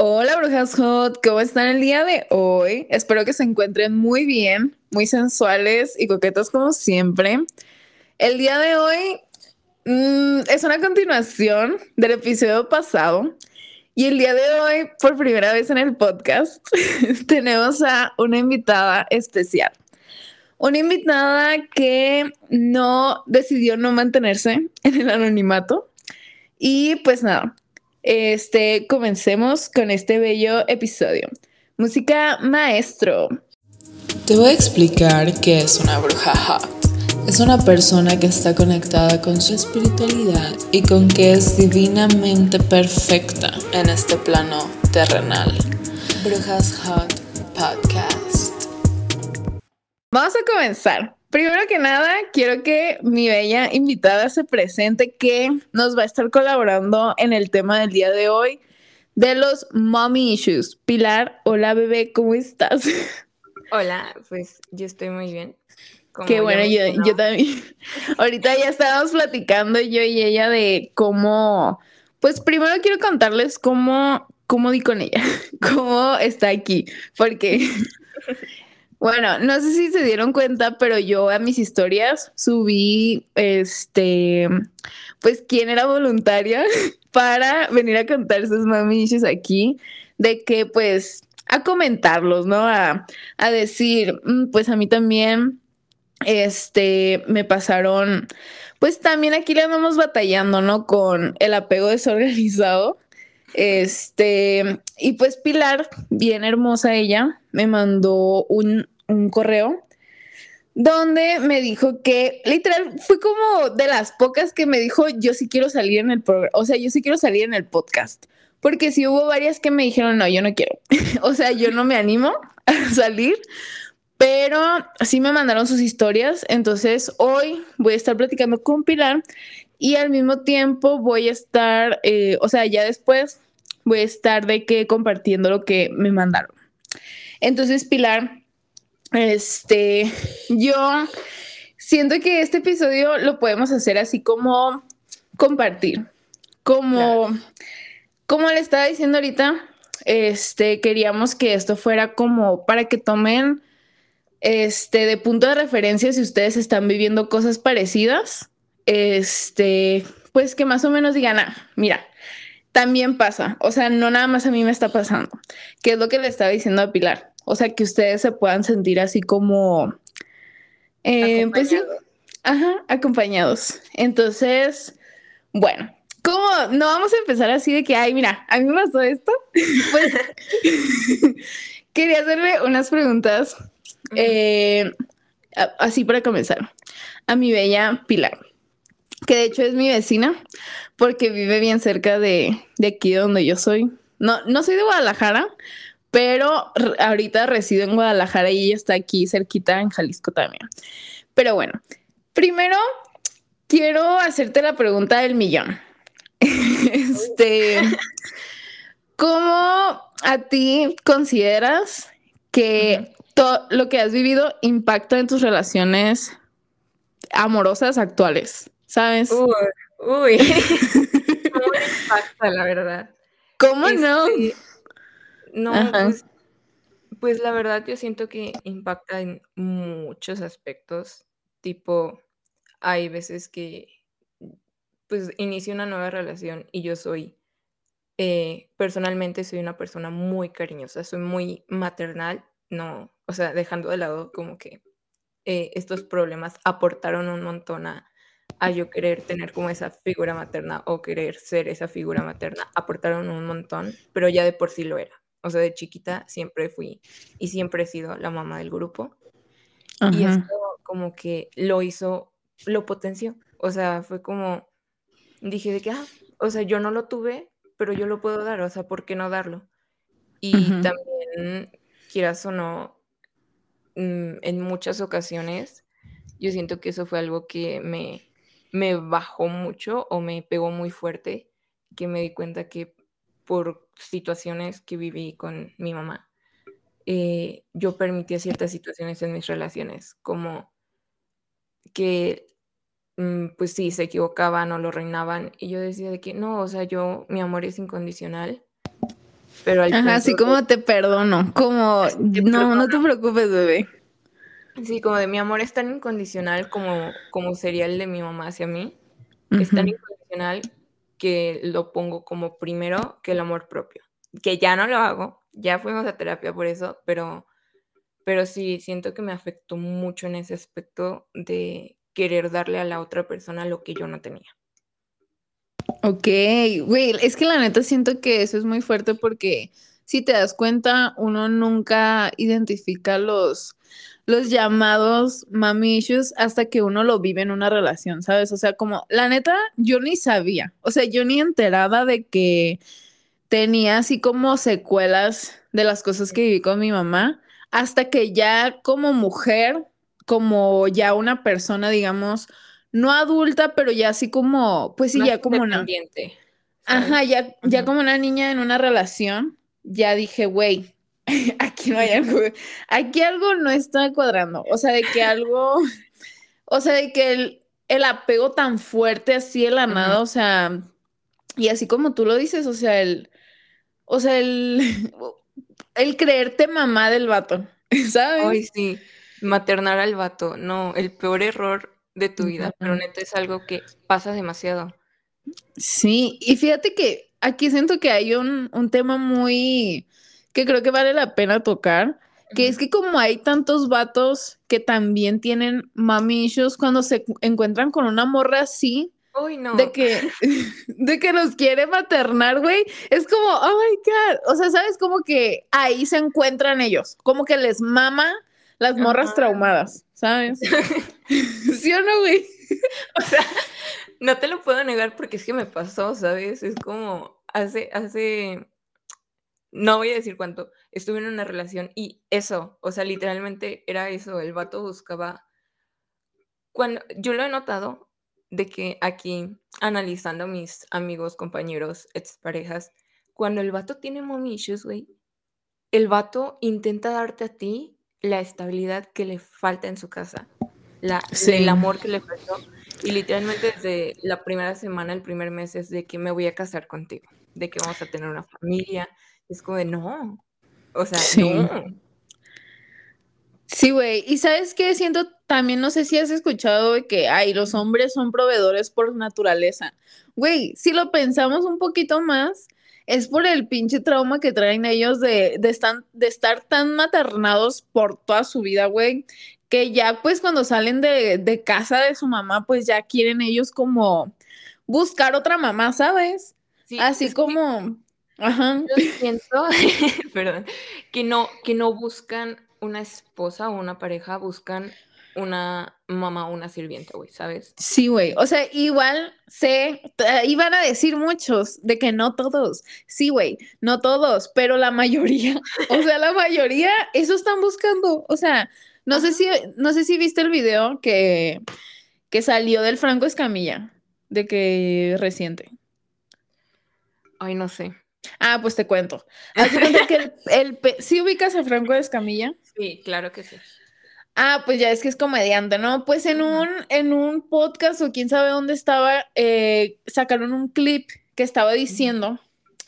Hola brujas hot, ¿cómo están el día de hoy? Espero que se encuentren muy bien, muy sensuales y coquetos como siempre. El día de hoy mm, es una continuación del episodio pasado y el día de hoy, por primera vez en el podcast, tenemos a una invitada especial. Una invitada que no decidió no mantenerse en el anonimato. Y pues nada, este, comencemos con este bello episodio. Música maestro. Te voy a explicar qué es una bruja hot. Es una persona que está conectada con su espiritualidad y con que es divinamente perfecta en este plano terrenal. Brujas Hot Podcast. Vamos a comenzar. Primero que nada, quiero que mi bella invitada se presente que nos va a estar colaborando en el tema del día de hoy de los mommy issues. Pilar, hola bebé, ¿cómo estás? Hola, pues yo estoy muy bien. Qué bueno, yo, yo, también. Ahorita ya estábamos platicando yo y ella de cómo, pues primero quiero contarles cómo, cómo di con ella, cómo está aquí, porque Bueno, no sé si se dieron cuenta, pero yo a mis historias subí, este, pues quién era voluntaria para venir a contar sus mamiches aquí, de que pues a comentarlos, ¿no? A, a decir, mm, pues a mí también, este, me pasaron, pues también aquí le andamos batallando, ¿no? Con el apego desorganizado. Este, y pues Pilar, bien hermosa ella, me mandó un, un correo donde me dijo que literal fue como de las pocas que me dijo yo sí quiero salir en el programa, o sea, yo sí quiero salir en el podcast, porque si hubo varias que me dijeron no, yo no quiero, o sea, yo no me animo a salir, pero sí me mandaron sus historias, entonces hoy voy a estar platicando con Pilar y al mismo tiempo voy a estar, eh, o sea, ya después voy a estar de que compartiendo lo que me mandaron. Entonces, Pilar, este, yo siento que este episodio lo podemos hacer así como compartir, como, como le estaba diciendo ahorita, este, queríamos que esto fuera como para que tomen este de punto de referencia si ustedes están viviendo cosas parecidas este, pues que más o menos digan, ah, mira, también pasa, o sea, no nada más a mí me está pasando, que es lo que le estaba diciendo a Pilar, o sea, que ustedes se puedan sentir así como, eh, pues sí, ajá, acompañados. Entonces, bueno, ¿cómo no vamos a empezar así de que, ay, mira, a mí me pasó esto? pues quería hacerle unas preguntas, eh, así para comenzar, a mi bella Pilar que de hecho es mi vecina, porque vive bien cerca de, aquí donde yo soy. No, no soy de Guadalajara, pero ahorita resido en Guadalajara y ella está aquí cerquita en Jalisco también. Pero bueno, primero quiero hacerte la pregunta del millón. este, ¿cómo a ti consideras que todo lo que has vivido impacta en tus relaciones amorosas actuales? ¿Sabes? Uy, uy. ¿Cómo impacta, la verdad? ¿Cómo no? Este, no, pues, pues, la verdad yo siento que impacta en muchos aspectos, tipo, hay veces que pues inicio una nueva relación y yo soy, eh, personalmente soy una persona muy cariñosa, soy muy maternal, no, o sea, dejando de lado como que eh, estos problemas aportaron un montón a, a yo querer tener como esa figura materna o querer ser esa figura materna aportaron un montón, pero ya de por sí lo era. O sea, de chiquita siempre fui y siempre he sido la mamá del grupo. Y esto como que lo hizo, lo potenció. O sea, fue como, dije de que, ah, o sea, yo no lo tuve, pero yo lo puedo dar, o sea, ¿por qué no darlo? Y también, quieras o no, mm, en muchas ocasiones, yo siento que eso fue algo que me, me bajó mucho o me pegó muy fuerte, que me di cuenta que por situaciones que viví con mi mamá, eh, yo permitía ciertas situaciones en mis relaciones, como que, mm, pues sí, se equivocaban o lo reinaban, y yo decía de que no, o sea, yo, mi amor es incondicional, pero Ajá, así como te perdono, como no, no te preocupes, bebé. Sí, como de mi amor es tan incondicional como, como sería el de mi mamá hacia mí. Es tan incondicional que lo pongo como primero que el amor propio. Que ya no lo hago, ya fuimos a terapia por eso, pero, pero sí, siento que me afectó mucho en ese aspecto de querer darle a la otra persona lo que yo no tenía. Ok, güey, es que la neta siento que eso es muy fuerte porque si te das cuenta, uno nunca identifica los, los llamados mami issues hasta que uno lo vive en una relación, ¿sabes? O sea, como la neta, yo ni sabía, o sea, yo ni enteraba de que tenía así como secuelas de las cosas que viví con mi mamá, hasta que ya como mujer, como ya una persona, digamos, no adulta, pero ya así como, pues sí, ya como una... Ajá, ya, ya como una niña en una relación, ya dije, güey, aquí no hay algo, aquí algo no está cuadrando. O sea, de que algo, o sea, de que el, el apego tan fuerte así de la nada, o sea, y así como tú lo dices, o sea, el, o sea, el, el creerte mamá del vato, ¿sabes? Ay, sí, maternar al vato, no, el peor error de tu vida, pero neta es algo que pasa demasiado. Sí, y fíjate que aquí siento que hay un, tema muy que creo que vale la pena tocar, que es que como hay tantos vatos que también tienen mami cuando se encuentran con una morra así, no. de que de que los quiere maternar, güey, es como, oh my god, o sea, sabes como que ahí se encuentran ellos, como que les mama las morras traumadas, ¿sabes? ¿Sí o no, güey? o sea, no te lo puedo negar porque es que me pasó, ¿sabes? Es como hace, hace, no voy a decir cuánto, estuve en una relación y eso, o sea, literalmente era eso, el vato buscaba, cuando, yo lo he notado de que aquí, analizando a mis amigos, compañeros, exparejas, cuando el vato tiene mommy issues, güey, el vato intenta darte a ti la estabilidad que le falta en su casa, la, el amor que le faltó. Y literalmente desde la primera semana, el primer mes es de que me voy a casar contigo, de que vamos a tener una familia. Es como de no, o sea, no. Sí, güey. Y sabes qué siento también, no sé si has escuchado de que, ay, los hombres son proveedores por naturaleza. Güey, si lo pensamos un poquito más, es por el pinche trauma que traen ellos de, de, de estar tan maternados por toda su vida, güey, que ya pues cuando salen de, casa de su mamá, pues ya quieren ellos como buscar otra mamá, ¿sabes? Así como... Ajá. Yo siento, perdón, que no, que no buscan una esposa o una pareja, buscan una mamá o una sirvienta, güey, ¿sabes? Sí, güey. O sea, igual sé, iban a decir muchos de que no todos. Sí, güey, no todos, pero la mayoría, o sea, la mayoría, eso están buscando. O sea, no sé si, no sé si viste el video que, que salió del Franco Escamilla, de que reciente. Ay, no sé. Ah, pues te cuento. que el, ¿Sí ubicas a Franco Escamilla? Sí, claro que sí. Ah, pues ya es que es comediante, ¿no? Pues en un, en un podcast o quién sabe dónde estaba, eh, sacaron un clip que estaba diciendo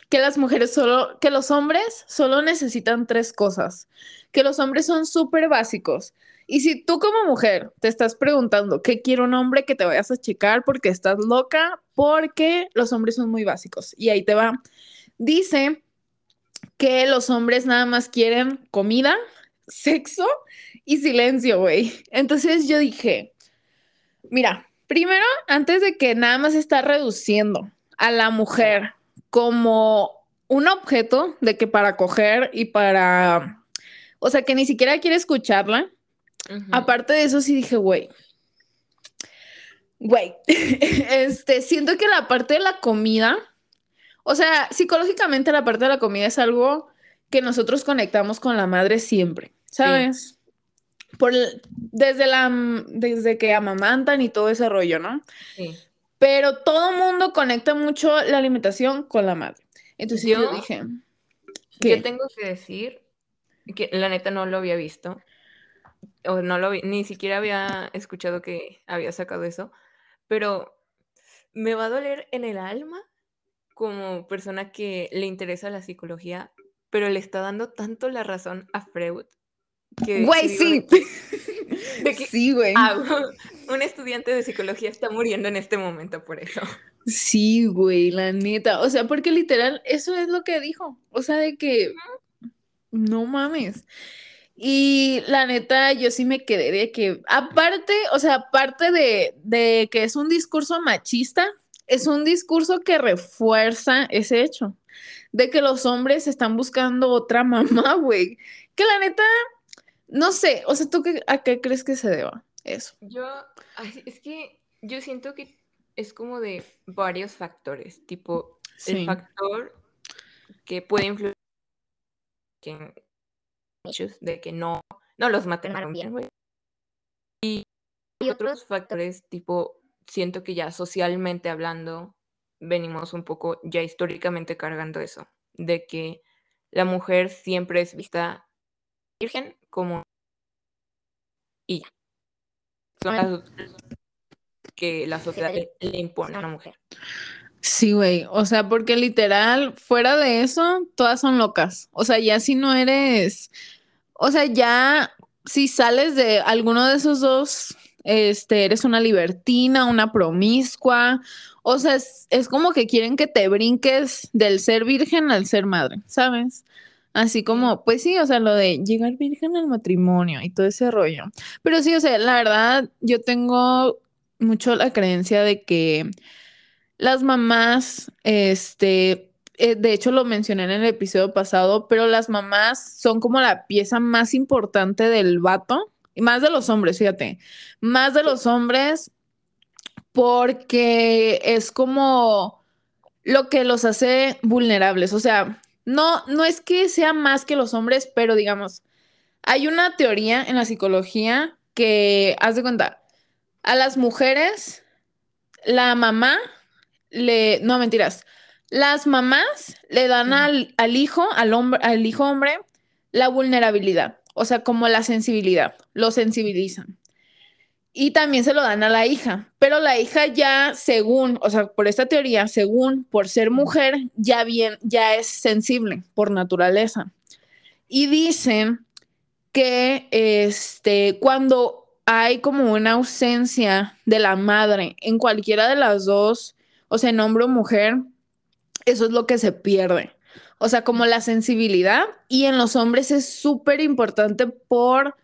que las mujeres solo, que los hombres solo necesitan tres cosas, que los hombres son súper básicos. Y si tú como mujer te estás preguntando qué quiere un hombre, que te vayas a checar porque estás loca, porque los hombres son muy básicos. Y ahí te va. Dice que los hombres nada más quieren comida, sexo y silencio, güey. Entonces yo dije, mira, primero, antes de que nada más está reduciendo a la mujer como un objeto de que para coger y para, o sea, que ni siquiera quiere escucharla. Aparte de eso, sí dije, güey, güey, este, siento que la parte de la comida, o sea, psicológicamente la parte de la comida es algo que nosotros conectamos con la madre siempre, ¿sabes? por desde la desde que amamantan y todo ese rollo, ¿no? Sí. Pero todo mundo conecta mucho la alimentación con la madre. Entonces yo, dije, ¿qué? yo tengo que decir que la neta no lo había visto o no lo vi, ni siquiera había escuchado que había sacado eso, pero me va a doler en el alma como persona que le interesa la psicología pero le está dando tanto la razón a Freud que... Güey, sí. sí, güey. un estudiante de psicología está muriendo en este momento por eso. Sí, güey, la neta. O sea, porque literal, eso es lo que dijo. O sea, de que... No mames. Y la neta, yo sí me quedé de que, aparte, o sea, aparte de, de, que es un discurso machista, es un discurso que refuerza ese hecho de que los hombres están buscando otra mamá, güey. Que la neta, no sé, o sea, ¿tú qué, a qué crees que se deba eso? Yo, es que yo siento que es como de varios factores, tipo el factor que puede influir de que no, no los mataron bien, güey. Y, otros factores, tipo, siento que ya socialmente hablando, venimos un poco ya históricamente cargando eso, de que la mujer siempre es vista virgen como y son las que la sociedad le impone a la mujer. Sí, güey. O sea, porque literal, fuera de eso, todas son locas. O sea, ya si no eres, o sea, ya si sales de alguno de esos dos, este, eres una libertina, una promiscua. O sea, es, es como que quieren que te brinques del ser virgen al ser madre, ¿sabes? Así como, pues sí, o sea, lo de llegar virgen al matrimonio y todo ese rollo. Pero sí, o sea, la verdad, yo tengo mucho la creencia de que las mamás, este, eh, de hecho lo mencioné en el episodio pasado, pero las mamás son como la pieza más importante del vato, y más de los hombres, fíjate, más de los hombres, porque es como lo que los hace vulnerables. O sea, no, no es que sea más que los hombres, pero digamos, hay una teoría en la psicología que, haz de cuenta, a las mujeres, la mamá le, no mentiras, las mamás le dan al, hijo, al hombre, al hijo hombre, la vulnerabilidad, o sea, como la sensibilidad, lo sensibilizan. Y también se lo dan a la hija, pero la hija ya, según, o sea, por esta teoría, según por ser mujer, ya bien, ya es sensible por naturaleza. Y dicen que este, cuando hay como una ausencia de la madre en cualquiera de las dos o sea, en hombre o mujer, eso es lo que se pierde. O sea, como la sensibilidad y en los hombres es súper importante por,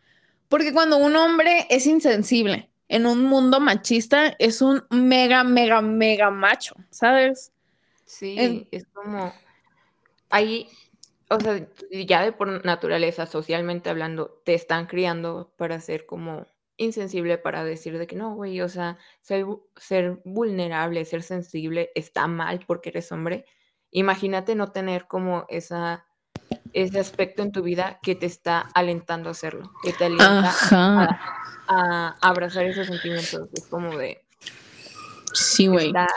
porque cuando un hombre es insensible en un mundo machista, es un mega, mega, mega macho, ¿sabes? Sí, es como, ahí, o sea, ya de por naturaleza, socialmente hablando, te están criando para ser como insensible para decir de que no, güey, o sea, ser, ser vulnerable, ser sensible está mal porque eres hombre. Imagínate no tener como esa, ese aspecto en tu vida que te está alentando a hacerlo, que te alienta a, abrazar esos sentimientos. Es como de... Sí, güey. Está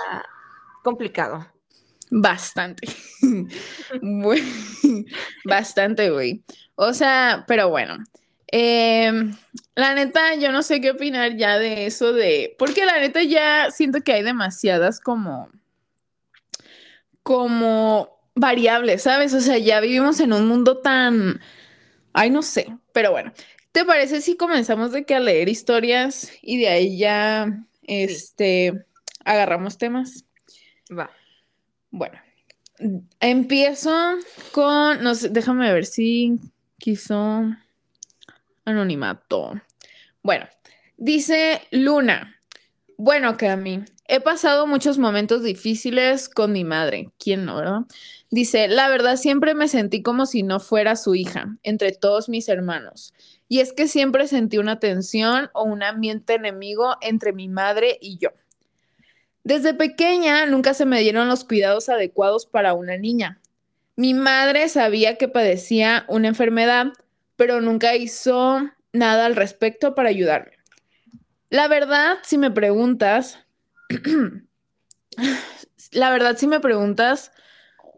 complicado. Bastante. Bastante, güey. O sea, pero bueno. Em, la neta, yo no sé qué opinar ya de eso de, porque la neta ya siento que hay demasiadas como, como variables, ¿sabes? O sea, ya vivimos en un mundo tan, ay, no sé, pero bueno, ¿te parece si comenzamos de que a leer historias y de ahí ya, este, agarramos temas? Va. Bueno, empiezo con, no sé, déjame ver si quiso anonimato. Bueno, dice Luna. Bueno, Cami, he pasado muchos momentos difíciles con mi madre. ¿Quién no, verdad? Dice, la verdad siempre me sentí como si no fuera su hija, entre todos mis hermanos. Y es que siempre sentí una tensión o un ambiente enemigo entre mi madre y yo. Desde pequeña nunca se me dieron los cuidados adecuados para una niña. Mi madre sabía que padecía una enfermedad, pero nunca hizo nada al respecto para ayudarme. La verdad, si me preguntas, la verdad, si me preguntas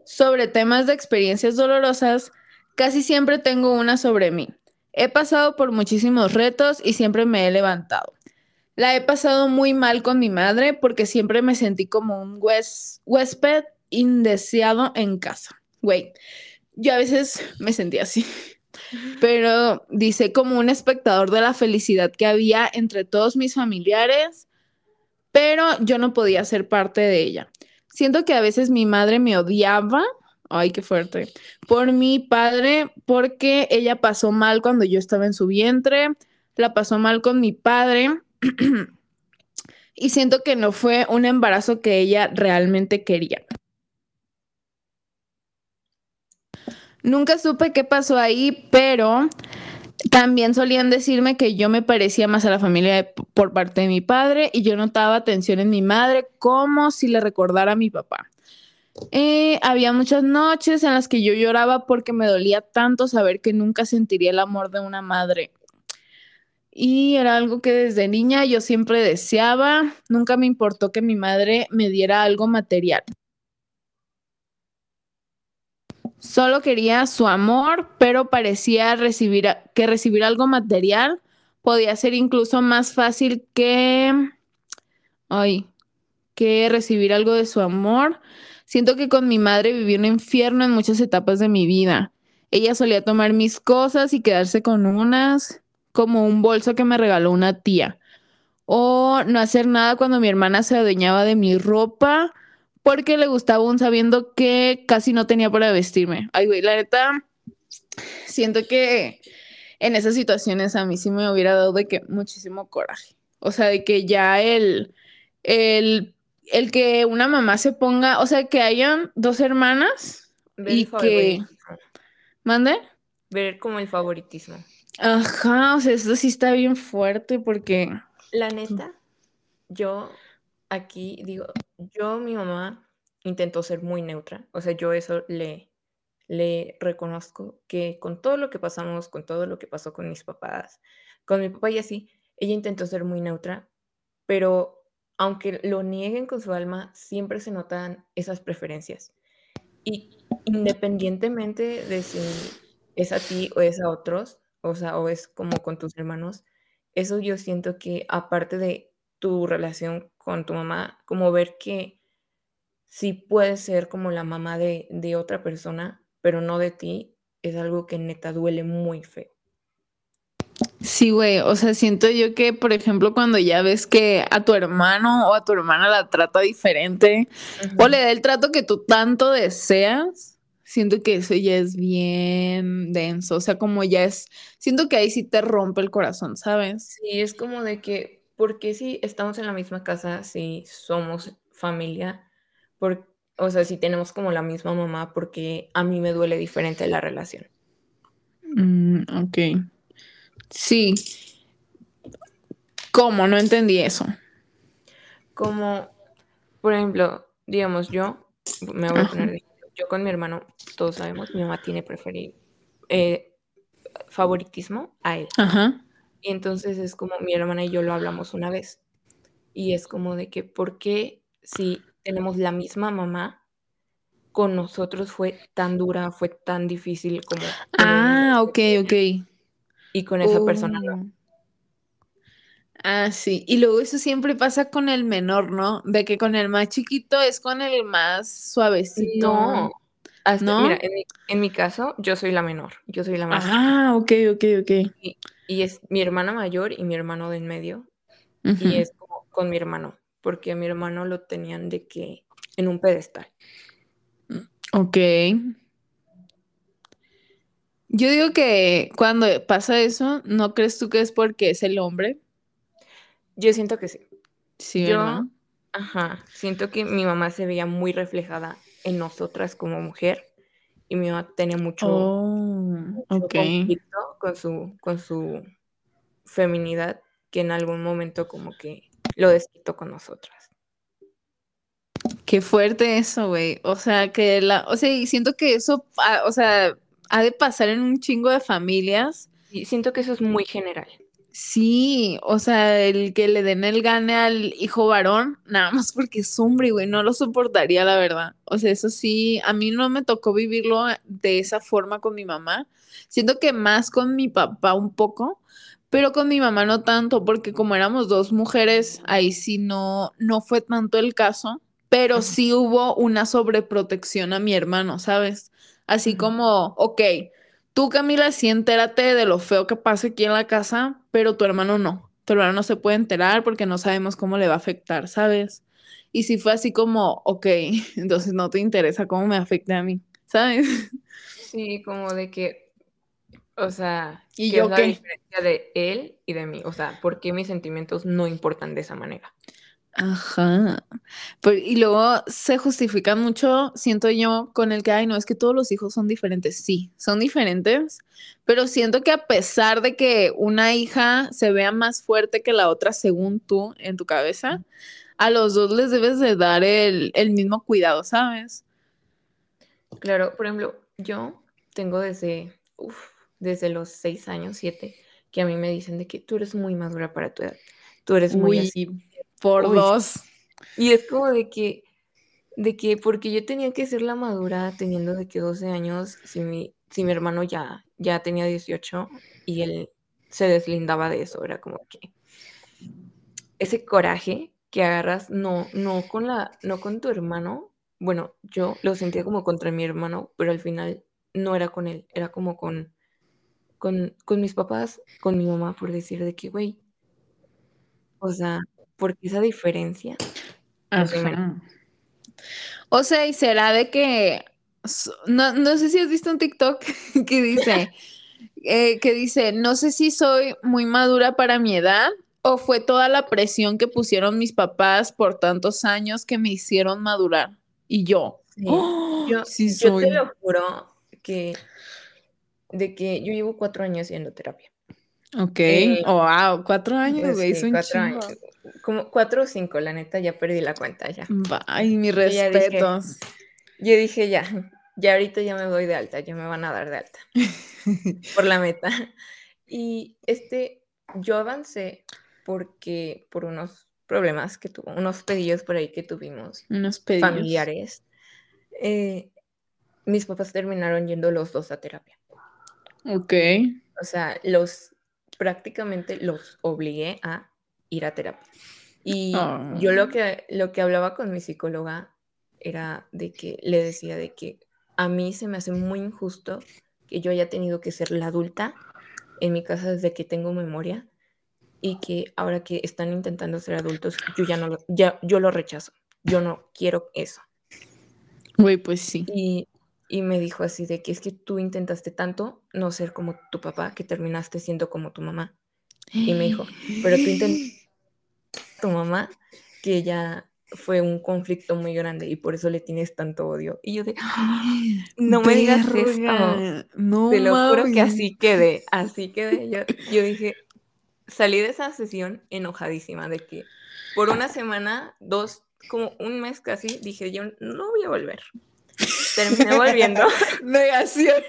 sobre temas de experiencias dolorosas, casi siempre tengo una sobre mí. He pasado por muchísimos retos y siempre me he levantado. La he pasado muy mal con mi madre porque siempre me sentí como un huésped indeseado en casa. Güey, yo a veces me sentía así, pero dice como un espectador de la felicidad que había entre todos mis familiares, pero yo no podía ser parte de ella. Siento que a veces mi madre me odiaba, ay, qué fuerte, por mi padre, porque ella pasó mal cuando yo estaba en su vientre, la pasó mal con mi padre. y siento que no fue un embarazo que ella realmente quería. Nunca supe qué pasó ahí, pero también solían decirme que yo me parecía más a la familia por parte de mi padre y yo notaba atención en mi madre como si le recordara a mi papá. Eh, había muchas noches en las que yo lloraba porque me dolía tanto saber que nunca sentiría el amor de una madre. Y era algo que desde niña yo siempre deseaba. Nunca me importó que mi madre me diera algo material. Solo quería su amor, pero parecía recibir que recibir algo material podía ser incluso más fácil que ay, que recibir algo de su amor. Siento que con mi madre viví un infierno en muchas etapas de mi vida. Ella solía tomar mis cosas y quedarse con unas, como un bolso que me regaló una tía. O no hacer nada cuando mi hermana se adueñaba de mi ropa porque le gustaba aún sabiendo que casi no tenía para vestirme. Ay, güey, la neta, siento que en esas situaciones a mí sí me hubiera dado de que muchísimo coraje. O sea, de que ya el, el, el que una mamá se ponga, o sea, que hayan dos hermanas y que... ¿Mande? Ver como el favoritismo. Ajá, o sea, eso sí está bien fuerte porque... La neta, yo aquí digo, yo, mi mamá intentó ser muy neutra, o sea, yo eso le, le reconozco que con todo lo que pasamos, con todo lo que pasó con mis papás, con mi papá y así, ella intentó ser muy neutra, pero aunque lo nieguen con su alma, siempre se notan esas preferencias. Y independientemente de si es a ti o es a otros, o sea, o es como con tus hermanos, eso yo siento que aparte de tu relación con tu mamá, como ver que sí puedes ser como la mamá de, de otra persona, pero no de ti, es algo que neta duele muy feo. Sí, güey, o sea, siento yo que, por ejemplo, cuando ya ves que a tu hermano o a tu hermana la trata diferente o le da el trato que tú tanto deseas, siento que eso ya es bien denso, o sea, como ya es, siento que ahí sí te rompe el corazón, ¿sabes? Sí, es como de que porque si estamos en la misma casa, si somos familia, por, o sea, si tenemos como la misma mamá, porque a mí me duele diferente la relación. Mm, ok. Sí. ¿Cómo? No entendí eso. Como, por ejemplo, digamos, yo, me voy a poner, yo con mi hermano, todos sabemos, mi mamá tiene preferir, eh, favoritismo a él. Ajá. Y entonces es como mi hermana y yo lo hablamos una vez. Y es como de que, ¿por qué si tenemos la misma mamá, con nosotros fue tan dura, fue tan difícil como... Ah, ok, ok. Y con esa persona no. Oh. Ah, sí. Y luego eso siempre pasa con el menor, ¿no? De que con el más chiquito es con el más suavecito. No. ¿No? Mira, en mi, caso, yo soy la menor. Yo soy la más. Ah, ok, ok, ok. Y es mi hermana mayor y mi hermano de en medio. Y es como con mi hermano, porque a mi hermano lo tenían de que en un pedestal. Ok. Yo digo que cuando pasa eso, ¿no crees tú que es porque es el hombre? Yo siento que sí. Sí, Yo, ajá, siento que mi mamá se veía muy reflejada en nosotras como mujer y mi mamá tenía mucho, oh, conflicto con su, con su feminidad que en algún momento como que lo desquitó con nosotras. Qué fuerte eso, güey. O sea, que la, o sea, y siento que eso, ah, o sea, ha de pasar en un chingo de familias. Y siento que eso es muy general. Sí, o sea, el que le den el gane al hijo varón, nada más porque es hombre, güey, no lo soportaría, la verdad. O sea, eso sí, a mí no me tocó vivirlo de esa forma con mi mamá. Siento que más con mi papá un poco, pero con mi mamá no tanto, porque como éramos dos mujeres, ahí sí no, no fue tanto el caso, pero sí hubo una sobreprotección a mi hermano, ¿sabes? Así como, ok, tú Camila sí entérate de lo feo que pasa aquí en la casa, pero tu hermano no. Tu hermano no se puede enterar porque no sabemos cómo le va a afectar, ¿sabes? Y si fue así como, ok, entonces no te interesa cómo me afecte a mí, ¿sabes? Sí, como de que, o sea, ¿y yo es la diferencia de él y de mí? O sea, ¿por qué mis sentimientos no importan de esa manera? Ajá. y luego se justifican mucho, siento yo, con el que, ay, no, es que todos los hijos son diferentes. Sí, son diferentes, pero siento que a pesar de que una hija se vea más fuerte que la otra según tú en tu cabeza, a los dos les debes de dar el, mismo cuidado, ¿sabes? Claro, por ejemplo, yo tengo desde, desde los seis años, siete, que a mí me dicen de que tú eres muy madura para tu edad. Tú eres muy así por dos. Y es como de que, de que, porque yo tenía que ser la madura teniendo de que 12 años, si mi, si mi hermano ya, ya tenía 18 y él se deslindaba de eso, era como que ese coraje que agarras, no, no con la, no con tu hermano, bueno, yo lo sentía como contra mi hermano, pero al final no era con él, era como con, con, con mis papás, con mi mamá, por decir de que, güey, o sea, porque esa diferencia. O sea, y será de que no, no, sé si has visto un TikTok que dice eh, que dice, no sé si soy muy madura para mi edad o fue toda la presión que pusieron mis papás por tantos años que me hicieron madurar. Y yo, ¡oh! yo, yo te lo juro que de que yo llevo cuatro años haciendo terapia. Ok, eh, oh, wow, cuatro años, güey, sí, cuatro años como cuatro o cinco, la neta, ya perdí la cuenta ya. Ay, mis respetos. yo dije, ya, ya ahorita ya me voy de alta, ya me van a dar de alta por la meta. Y este, yo avancé porque por unos problemas que tuvo, unos pedidos por ahí que tuvimos, unos pedidos. familiares, eh, mis papás terminaron yendo los dos a terapia. Ok. O sea, los prácticamente los obligué a ir a terapia. Y yo lo que, lo que hablaba con mi psicóloga era de que le decía de que a mí se me hace muy injusto que yo haya tenido que ser la adulta en mi casa desde que tengo memoria y que ahora que están intentando ser adultos, yo ya no lo, ya, yo lo rechazo. Yo no quiero eso. Güey, pues sí. Y, y me dijo así de que es que tú intentaste tanto no ser como tu papá que terminaste siendo como tu mamá. Y me dijo, pero tú intentaste tu mamá que ella fue un conflicto muy grande y por eso le tienes tanto odio. Y yo de, no me digas esto. No Te lo juro que así quedé, así quedé. Yo, yo dije, salí de esa sesión enojadísima de que por una semana, dos, como un mes casi, dije, yo no voy a volver. Terminé volviendo. Negación.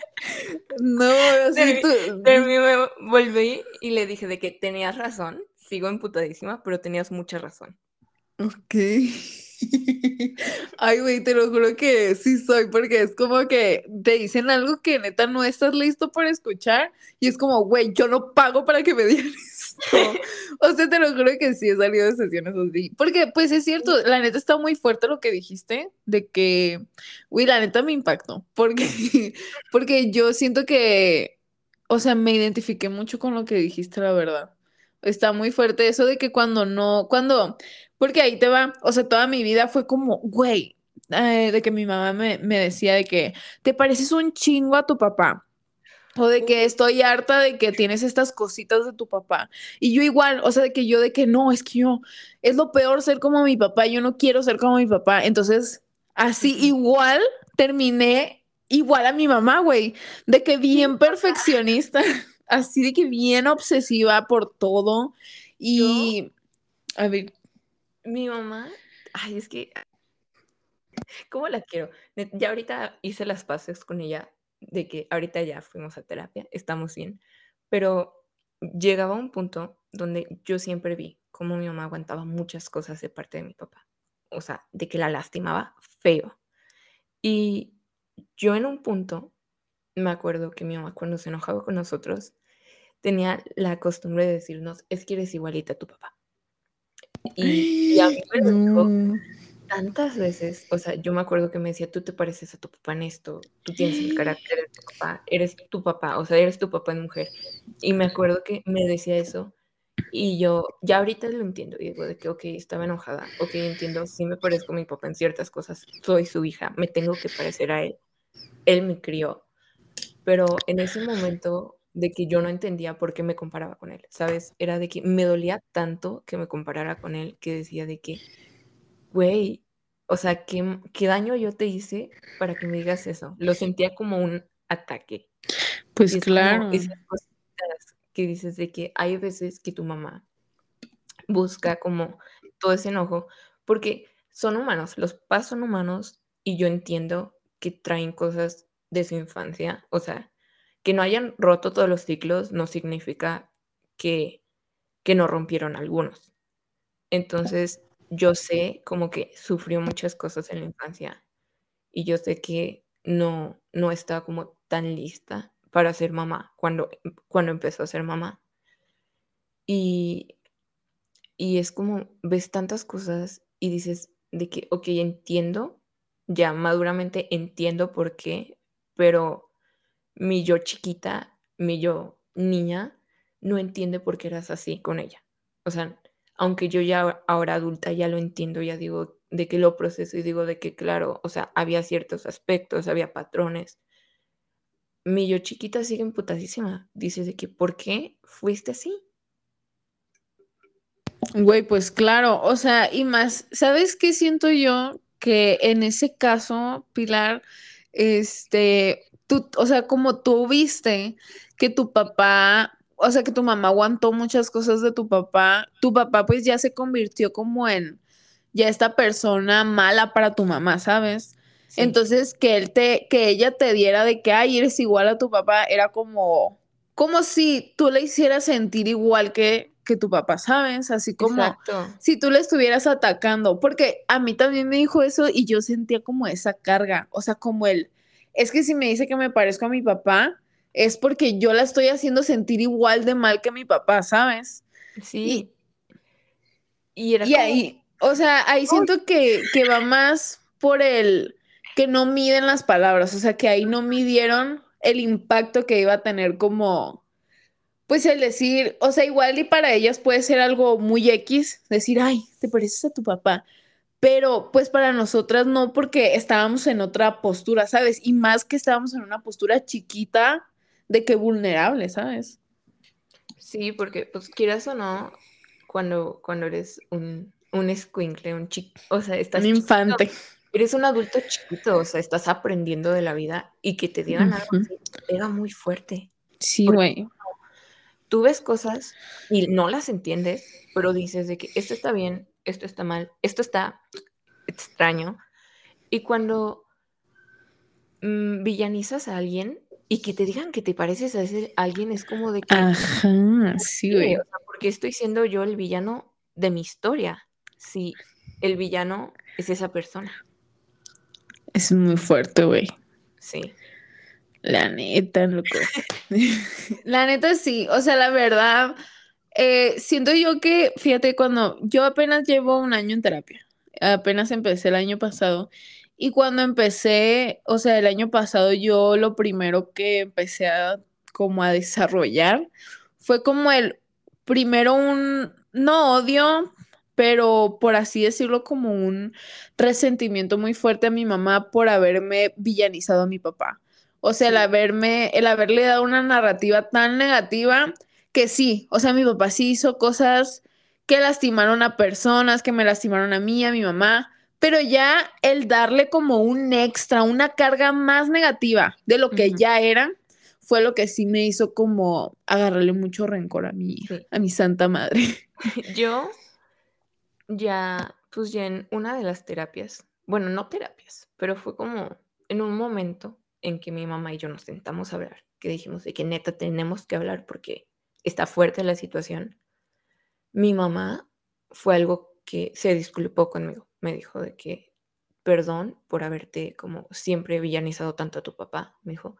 no, así tú... Terminé, volví y le dije de que tenías razón sigo emputadísima, pero tenías mucha razón. Ok. Ay, güey, te lo juro que sí soy, porque es como que te dicen algo que neta no estás listo para escuchar y es como, güey, yo no pago para que me digan esto. o sea, te lo juro que sí he salido de sesiones así. Porque, pues es cierto, la neta está muy fuerte lo que dijiste, de que, güey, la neta me impactó, porque, porque yo siento que, o sea, me identifiqué mucho con lo que dijiste, la verdad. Está muy fuerte eso de que cuando no, cuando, porque ahí te va, o sea, toda mi vida fue como, güey, eh, de que mi mamá me, me decía de que te pareces un chingo a tu papá. O de que estoy harta de que tienes estas cositas de tu papá. Y yo igual, o sea, de que yo de que no, es que yo, es lo peor ser como mi papá, yo no quiero ser como mi papá. Entonces, así igual terminé igual a mi mamá, güey, de que bien perfeccionista así de que bien obsesiva por todo. Y, a ver. Mi mamá, ay, es que, ¿cómo la quiero? Ya ahorita hice las paces con ella, de que ahorita ya fuimos a terapia, estamos bien, pero llegaba un punto donde yo siempre vi cómo mi mamá aguantaba muchas cosas de parte de mi papá. O sea, de que la lastimaba feo. Y yo en un punto me acuerdo que mi mamá cuando se enojaba con nosotros tenía la costumbre de decirnos, es que eres igualita a tu papá. Y, a mí me dijo tantas veces, o sea, yo me acuerdo que me decía, tú te pareces a tu papá en esto, tú tienes el carácter de tu papá, eres tu papá, o sea, eres tu papá en mujer. Y me acuerdo que me decía eso y yo ya ahorita lo entiendo, digo, de que, ok, estaba enojada, ok, entiendo, sí me parezco a mi papá en ciertas cosas, soy su hija, me tengo que parecer a él, él me crió, pero en ese momento de que yo no entendía por qué me comparaba con él, ¿sabes? Era de que me dolía tanto que me comparara con él que decía de que, güey, o sea, ¿qué, qué daño yo te hice para que me digas eso? Lo sentía como un ataque. Pues claro. esas que dices de que hay veces que tu mamá busca como todo ese enojo, porque son humanos, los papás son humanos y yo entiendo que traen cosas de su infancia, o sea, que no hayan roto todos los ciclos no significa que, que no rompieron algunos. Entonces, yo sé como que sufrió muchas cosas en la infancia y yo sé que no, no estaba como tan lista para ser mamá cuando, cuando empezó a ser mamá. Y, y es como, ves tantas cosas y dices de que, ok, entiendo, ya maduramente entiendo por qué, pero mi yo chiquita, mi yo niña, no entiende por qué eras así con ella. O sea, aunque yo ya ahora adulta ya lo entiendo, ya digo de que lo proceso y digo de que claro, o sea, había ciertos aspectos, había patrones. Mi yo chiquita sigue emputadísima. Dice de que, ¿por qué fuiste así? Güey, pues claro, o sea, y más, ¿sabes qué siento yo? Que en ese caso, Pilar, este, tú, o sea, como tú viste que tu papá o sea, que tu mamá aguantó muchas cosas de tu papá, tu papá pues ya se convirtió como en ya esta persona mala para tu mamá, ¿sabes? Entonces, que él te, que ella te diera de que, ay, eres igual a tu papá, era como, como si tú le hicieras sentir igual que, que tu papá, ¿sabes? Así como si tú le estuvieras atacando, porque a mí también me dijo eso y yo sentía como esa carga, o sea, como él, es que si me dice que me parezco a mi papá, es porque yo la estoy haciendo sentir igual de mal que mi papá, ¿sabes? Sí. Y, era ahí, o sea, ahí siento que, que va más por el que no miden las palabras, o sea, que ahí no midieron el impacto que iba a tener como, pues el decir, o sea, igual y para ellas puede ser algo muy X, decir, ay, te pareces a tu papá, pero pues para nosotras no, porque estábamos en otra postura, ¿sabes? Y más que estábamos en una postura chiquita de qué vulnerable, ¿sabes? Sí, porque pues quieras o no, cuando, cuando eres un, un escuincle, un chico, o sea, estás... Un infante. eres un adulto chiquito, o sea, estás aprendiendo de la vida y que te digan algo así, te pega muy fuerte. Sí, güey. Tú ves cosas y no las entiendes, pero dices de que esto está bien, esto está mal, esto está extraño. Y cuando mm, villanizas a alguien, y que te digan que te pareces a ese alguien es como de que. Ajá, sí, güey. porque estoy siendo yo el villano de mi historia. Si el villano es esa persona. Es muy fuerte, güey. Sí. La neta, loco. la neta, sí. O sea, la verdad, eh, siento yo que, fíjate, cuando yo apenas llevo un año en terapia, apenas empecé el año pasado, y cuando empecé, o sea, el año pasado yo lo primero que empecé a como a desarrollar fue como el primero un no odio, pero por así decirlo como un resentimiento muy fuerte a mi mamá por haberme villanizado a mi papá. O sea, el haberme el haberle dado una narrativa tan negativa que sí, o sea, mi papá sí hizo cosas que lastimaron a personas, que me lastimaron a mí, a mi mamá, pero ya el darle como un extra, una carga más negativa de lo que ya era, fue lo que sí me hizo como agarrarle mucho rencor a mi, a mi santa madre. Yo ya, pues ya en una de las terapias, bueno, no terapias, pero fue como en un momento en que mi mamá y yo nos sentamos a hablar, que dijimos de que neta tenemos que hablar porque está fuerte la situación. Mi mamá fue algo que se disculpó conmigo me dijo de que perdón por haberte como siempre villanizado tanto a tu papá. Me dijo,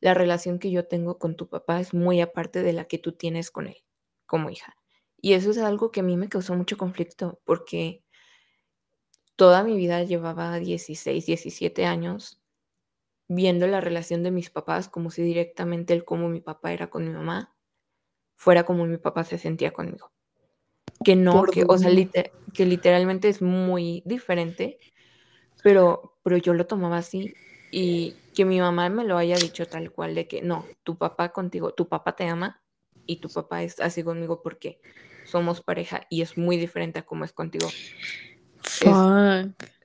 la relación que yo tengo con tu papá es muy aparte de la que tú tienes con él como hija. Y eso es algo que a mí me causó mucho conflicto porque toda mi vida llevaba 16, 17 años viendo la relación de mis papás como si directamente el cómo mi papá era con mi mamá fuera como mi papá se sentía conmigo. Que no, que, o sea, que literalmente es muy diferente, pero, pero yo lo tomaba así y que mi mamá me lo haya dicho tal cual de que no, tu papá contigo, tu papá te ama y tu papá es así conmigo porque somos pareja y es muy diferente a cómo es contigo.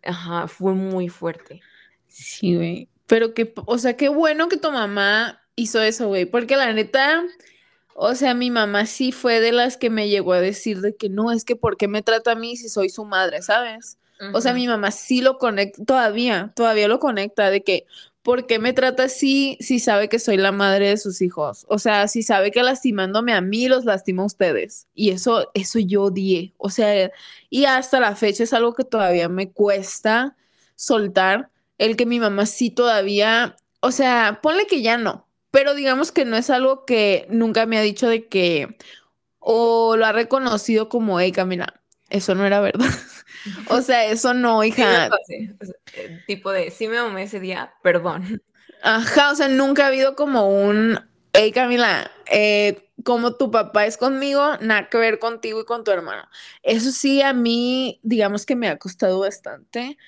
ajá, fue muy fuerte. Sí, güey. Pero que, o sea, qué bueno que tu mamá hizo eso, güey, porque la neta, o sea, mi mamá sí fue de las que me llegó a decir de que no, es que ¿por qué me trata a mí si soy su madre, sabes? O sea, mi mamá sí lo conecta, todavía, todavía lo conecta de que, ¿por qué me trata así si sabe que soy la madre de sus hijos? O sea, si sabe que lastimándome a mí los lastima a ustedes. Y eso, eso yo odié. O sea, y hasta la fecha es algo que todavía me cuesta soltar, el que mi mamá sí todavía, o sea, ponle que ya no, pero digamos que no es algo que nunca me ha dicho de que, o lo ha reconocido como, hey Camila, eso no era verdad. o sea, eso no, hija. Eh, tipo de, sí me mamé ese día, perdón. Ajá, o sea, nunca ha habido como un, hey Camila, eh, como tu papá es conmigo, nada que ver contigo y con tu hermano. Eso sí, a mí, digamos que me ha costado bastante.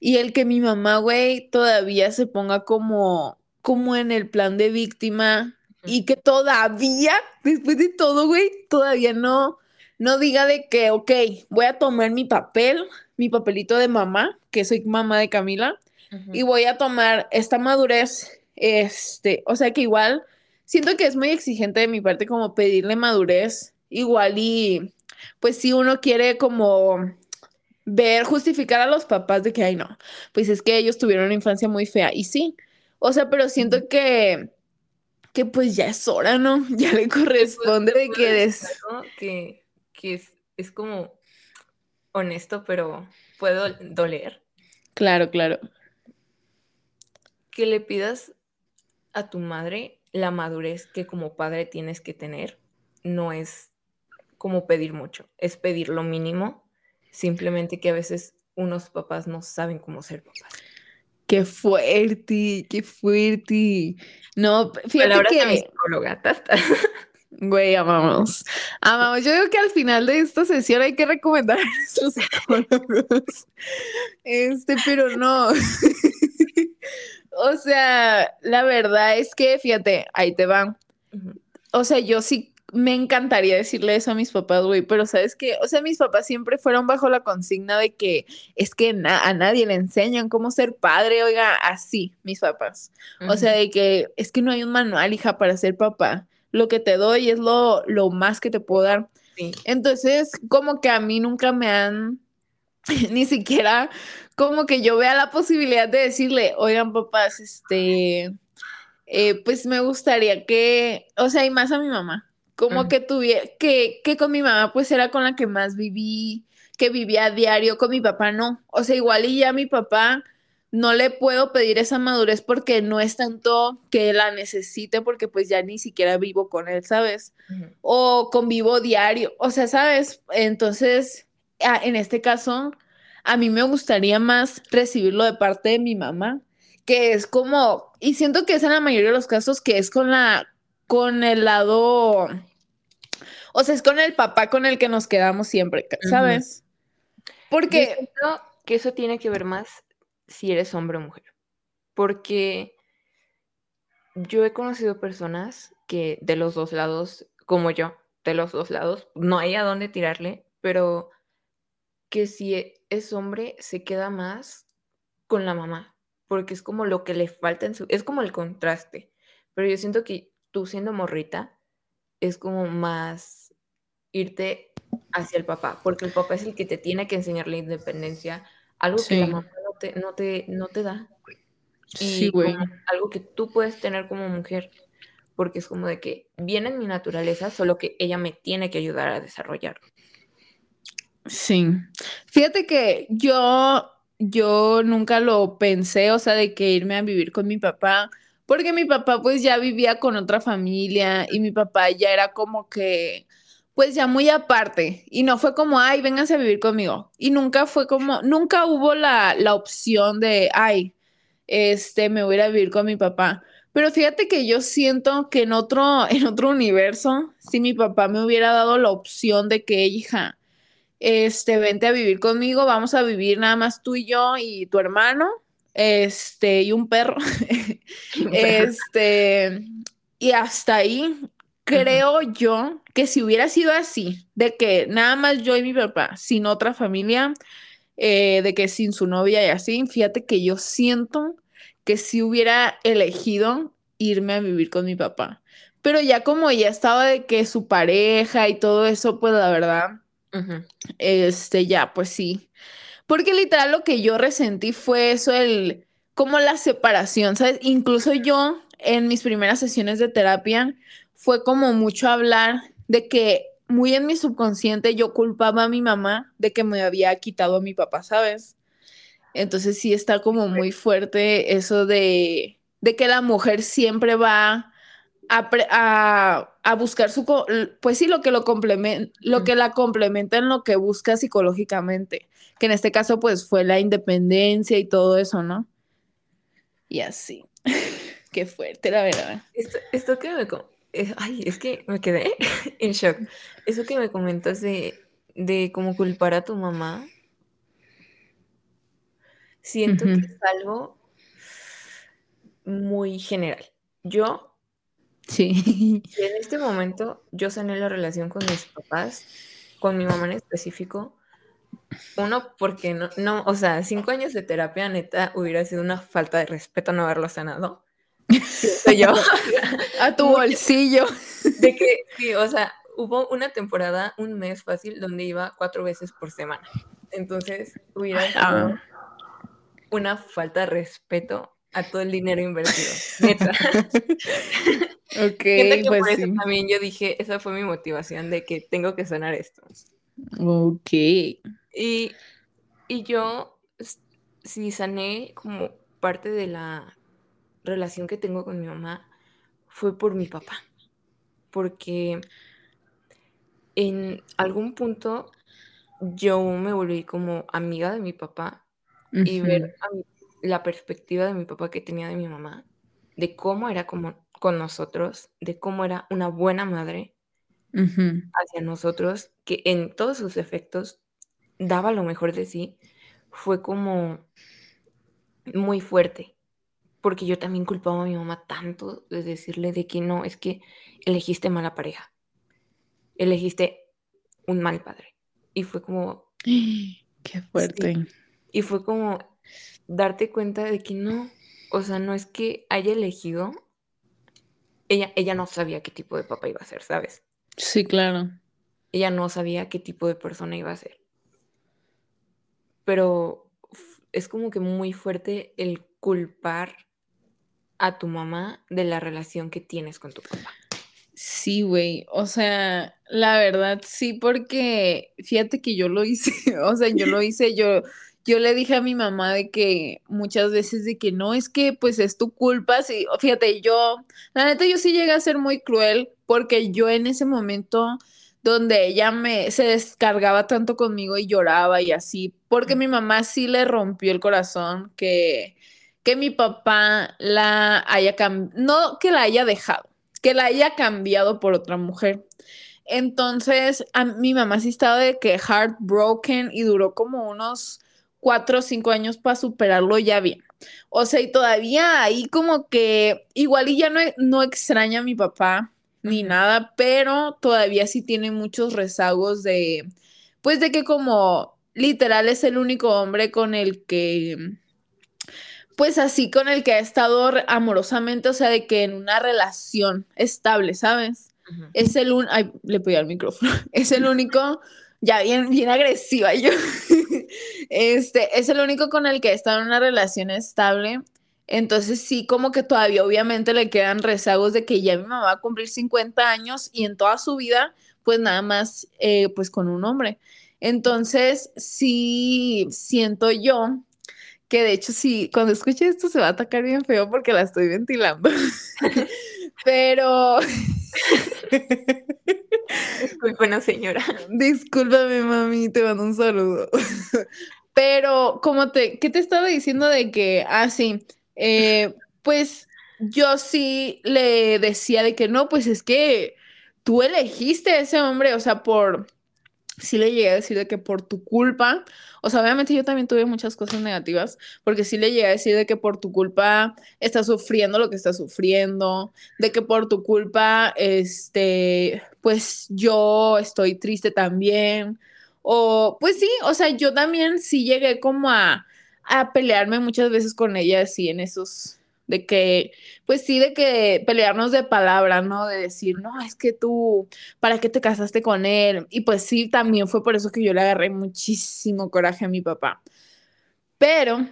Y el que mi mamá, güey, todavía se ponga como, como en el plan de víctima y que todavía, después de todo, güey, todavía no, no diga de que, ok, voy a tomar mi papel, mi papelito de mamá, que soy mamá de Camila, y voy a tomar esta madurez, este, o sea que igual siento que es muy exigente de mi parte como pedirle madurez, igual y pues si uno quiere como ver, justificar a los papás de que, ay, no, pues es que ellos tuvieron una infancia muy fea. Y sí, o sea, pero siento que, que pues ya es hora, ¿no? Ya le corresponde de que des... Que, que es, es como honesto, pero puedo doler. Claro, claro. Que le pidas a tu madre la madurez que como padre tienes que tener, no es como pedir mucho, es pedir lo mínimo Simplemente que a veces unos papás no saben cómo ser papás. Qué fuerte, qué fuerte. No, fíjate que... mi psicóloga, Güey, amamos. Amamos. Yo digo que al final de esta sesión hay que recomendar a nuestros psicólogos. Este, pero no. o sea, la verdad es que, fíjate, ahí te van. O sea, yo sí me encantaría decirle eso a mis papás, güey, pero sabes que, o sea, mis papás siempre fueron bajo la consigna de que es que a nadie le enseñan cómo ser padre, oiga, así, mis papás. O sea, de que es que no hay un manual, hija, para ser papá. Lo que te doy es lo, lo más que te puedo dar. Entonces, como que a mí nunca me han, ni siquiera, como que yo vea la posibilidad de decirle, oigan, papás, este, eh, pues me gustaría que, o sea, y más a mi mamá como que tuviera, que, que con mi mamá pues era con la que más viví, que vivía a diario, con mi papá no. O sea, igual y ya mi papá no le puedo pedir esa madurez porque no es tanto que la necesite porque pues ya ni siquiera vivo con él, ¿sabes? O convivo diario, o sea, ¿sabes? Entonces, en este caso, a mí me gustaría más recibirlo de parte de mi mamá, que es como, y siento que es en la mayoría de los casos que es con la, con el lado, o sea, es con el papá con el que nos quedamos siempre, ¿sabes? Porque... Yo que eso tiene que ver más si eres hombre o mujer. Porque yo he conocido personas que de los dos lados, como yo, de los dos lados, no hay a dónde tirarle, pero que si es hombre se queda más con la mamá, porque es como lo que le falta en su, es como el contraste. Pero yo siento que tú siendo morrita, es como más irte hacia el papá, porque el papá es el que te tiene que enseñar la independencia, algo que la mamá no te, no te, no te da. Y algo que tú puedes tener como mujer, porque es como de que viene en mi naturaleza, solo que ella me tiene que ayudar a desarrollar. Sí. Fíjate que yo, yo nunca lo pensé, o sea, de que irme a vivir con mi papá porque mi papá pues ya vivía con otra familia y mi papá ya era como que, pues ya muy aparte. Y no fue como, ay, vénganse a vivir conmigo. Y nunca fue como, nunca hubo la, la opción de, ay, este, me voy a ir a vivir con mi papá. Pero fíjate que yo siento que en otro, en otro universo, si mi papá me hubiera dado la opción de que, hija, este, vente a vivir conmigo, vamos a vivir nada más tú y yo y tu hermano, este, y un perro. este, y hasta ahí, creo yo que si hubiera sido así, de que nada más yo y mi papá, sin otra familia, eh, de que sin su novia y así, fíjate que yo siento que si hubiera elegido irme a vivir con mi papá. Pero ya como ya estaba de que su pareja y todo eso, pues la verdad, este, ya, pues sí. Porque literal lo que yo resentí fue eso, el, como la separación, ¿sabes? Incluso yo en mis primeras sesiones de terapia fue como mucho hablar de que muy en mi subconsciente yo culpaba a mi mamá de que me había quitado a mi papá, ¿sabes? Entonces sí está como muy fuerte eso de, de que la mujer siempre va a, a, buscar su, pues sí, lo que, lo, complementa, lo que la complementa en lo que busca psicológicamente, que en este caso pues fue la independencia y todo eso, ¿no? Y así. Qué fuerte, la verdad. Esto, esto que me... Ay, es que me quedé en shock. Eso que me comentas de, de cómo culpar a tu mamá, siento que es algo muy general. Yo, sí. En este momento, yo sané la relación con mis papás, con mi mamá en específico. Uno, porque no, no, o sea, cinco años de terapia, neta, hubiera sido una falta de respeto no haberlo sanado. yo. A tu bolsillo. De que, sí, o sea, hubo una temporada, un mes fácil, donde iba cuatro veces por semana. Entonces, hubiera sido una falta de respeto a todo el dinero invertido. Neta. ok, pues sí. también yo dije, esa fue mi motivación de que tengo que sanar esto. Ok. Y, y yo sí sané como parte de la relación que tengo con mi mamá fue por mi papá. Porque en algún punto yo me volví como amiga de mi papá y ver la perspectiva de mi papá que tenía de mi mamá, de cómo era como con nosotros, de cómo era una buena madre hacia nosotros, que en todos sus efectos daba lo mejor de sí, fue como muy fuerte, porque yo también culpaba a mi mamá tanto de decirle de que no, es que elegiste mala pareja, elegiste un mal padre. Y fue como... Qué fuerte. Y fue como darte cuenta de que no, o sea, no es que haya elegido, ella, ella no sabía qué tipo de papá iba a ser, ¿sabes? Sí, claro. Ella no sabía qué tipo de persona iba a ser. Pero es como que muy fuerte el culpar a tu mamá de la relación que tienes con tu papá. Sí, güey, o sea, la verdad sí, porque fíjate que yo lo hice, o sea, yo lo hice, yo, yo le dije a mi mamá de que muchas veces de que no, es que pues es tu culpa, sí, fíjate, yo, la neta yo sí llegué a ser muy cruel porque yo en ese momento donde ella me se descargaba tanto conmigo y lloraba y así, porque mi mamá sí le rompió el corazón que que mi papá la haya cambiado, no que la haya dejado, que la haya cambiado por otra mujer. Entonces, a mi mamá sí estaba de que heartbroken y duró como unos cuatro o cinco años para superarlo ya bien. O sea, y todavía ahí como que igual y ya no, no extraña a mi papá ni nada, pero todavía sí tiene muchos rezagos de, pues de que como literal es el único hombre con el que, pues así con el que ha estado amorosamente, o sea, de que en una relación estable, ¿sabes? Es el un, ay, le al micrófono, es el único ya bien, bien agresiva yo. este, es el único con el que estado en una relación estable. Entonces sí, como que todavía obviamente le quedan rezagos de que ya mi mamá va a cumplir 50 años y en toda su vida, pues nada más, eh, pues con un hombre. Entonces sí siento yo que de hecho sí, cuando escuche esto se va a atacar bien feo porque la estoy ventilando. Pero Disculpa, señora. Discúlpame, mami, te mando un saludo. Pero, como te, ¿qué te estaba diciendo de que, ah, sí, eh, pues yo sí le decía de que no, pues es que tú elegiste a ese hombre, o sea, por, sí le llegué a decir de que por tu culpa, o sea, obviamente yo también tuve muchas cosas negativas, porque sí le llegué a decir de que por tu culpa estás sufriendo lo que estás sufriendo, de que por tu culpa, este, pues yo estoy triste también, o pues sí, o sea, yo también sí llegué como a, a pelearme muchas veces con ella, así en esos de que, pues sí, de que pelearnos de palabra, ¿no? De decir, no, es que tú, ¿para qué te casaste con él? Y pues sí, también fue por eso que yo le agarré muchísimo coraje a mi papá. Pero,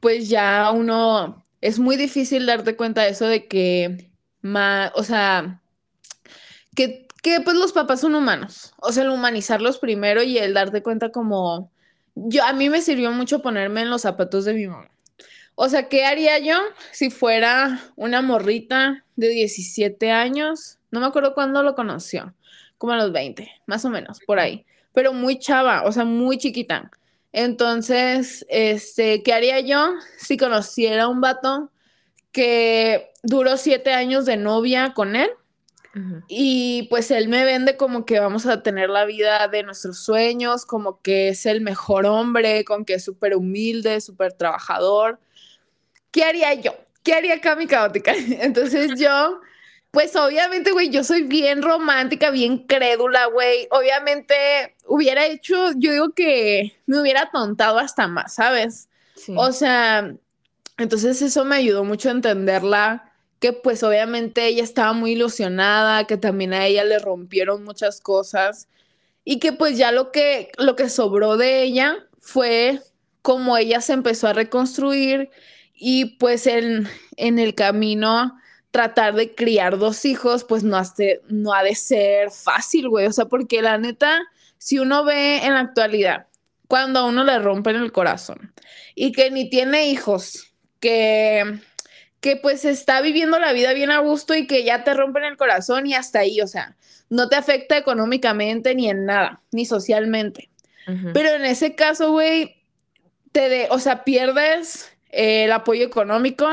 pues ya uno, es muy difícil darte cuenta de eso de que, más, o sea, que, que pues los papás son humanos, o sea, el humanizarlos primero y el darte cuenta como, yo, a mí me sirvió mucho ponerme en los zapatos de mi mamá o sea, ¿qué haría yo si fuera una morrita de 17 años? No me acuerdo cuándo lo conoció, como a los 20, más o menos, por ahí. Pero muy chava, o sea, muy chiquita. Entonces, este, ¿qué haría yo si conociera un vato que duró siete años de novia con él? Y pues él me vende como que vamos a tener la vida de nuestros sueños, como que es el mejor hombre, con que es súper humilde, súper trabajador. ¿Qué haría yo? ¿Qué haría Cami Caótica? Entonces yo, pues obviamente, güey, yo soy bien romántica, bien crédula, güey. Obviamente hubiera hecho, yo digo que me hubiera tontado hasta más, ¿sabes? O sea, entonces eso me ayudó mucho a entenderla, que pues obviamente ella estaba muy ilusionada, que también a ella le rompieron muchas cosas y que pues ya lo que, lo que sobró de ella fue como ella se empezó a reconstruir y pues en, en el camino tratar de criar dos hijos, pues no, hace, no ha de ser fácil, güey. O sea, porque la neta, si uno ve en la actualidad, cuando a uno le rompen el corazón y que ni tiene hijos, que, que pues está viviendo la vida bien a gusto y que ya te rompen el corazón y hasta ahí, o sea, no te afecta económicamente ni en nada, ni socialmente. Pero en ese caso, güey, te de, o sea, pierdes el apoyo económico.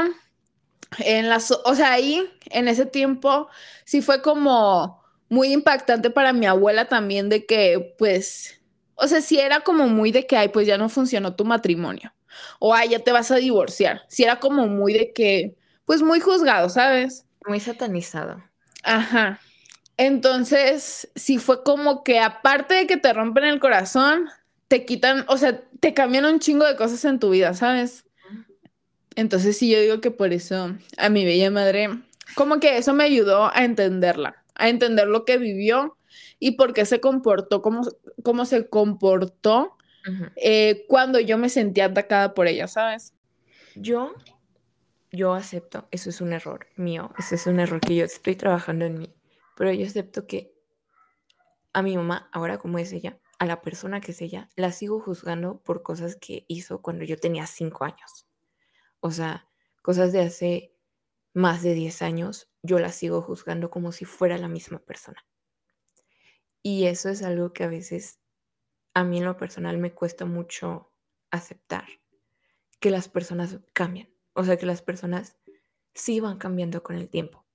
En las, o sea, ahí, en ese tiempo, sí fue como muy impactante para mi abuela también de que, pues, o sea, sí era como muy de que, ay, pues ya no funcionó tu matrimonio. O, ay, ya te vas a divorciar. Sí era como muy de que, pues muy juzgado, ¿sabes? Muy satanizado. Ajá. Entonces, sí fue como que aparte de que te rompen el corazón, te quitan, o sea, te cambian un chingo de cosas en tu vida, ¿sabes? Entonces sí, yo digo que por eso a mi bella madre, como que eso me ayudó a entenderla, a entender lo que vivió y por qué se comportó, cómo, cómo se comportó eh, cuando yo me sentía atacada por ella, ¿sabes? Yo, yo acepto, eso es un error mío, ese es un error que yo estoy trabajando en mí, pero yo acepto que a mi mamá, ahora como es ella, a la persona que es ella, la sigo juzgando por cosas que hizo cuando yo tenía cinco años. O sea, cosas de hace más de 10 años, yo las sigo juzgando como si fuera la misma persona. Y eso es algo que a veces a mí en lo personal me cuesta mucho aceptar, que las personas cambian, o sea, que las personas sí van cambiando con el tiempo.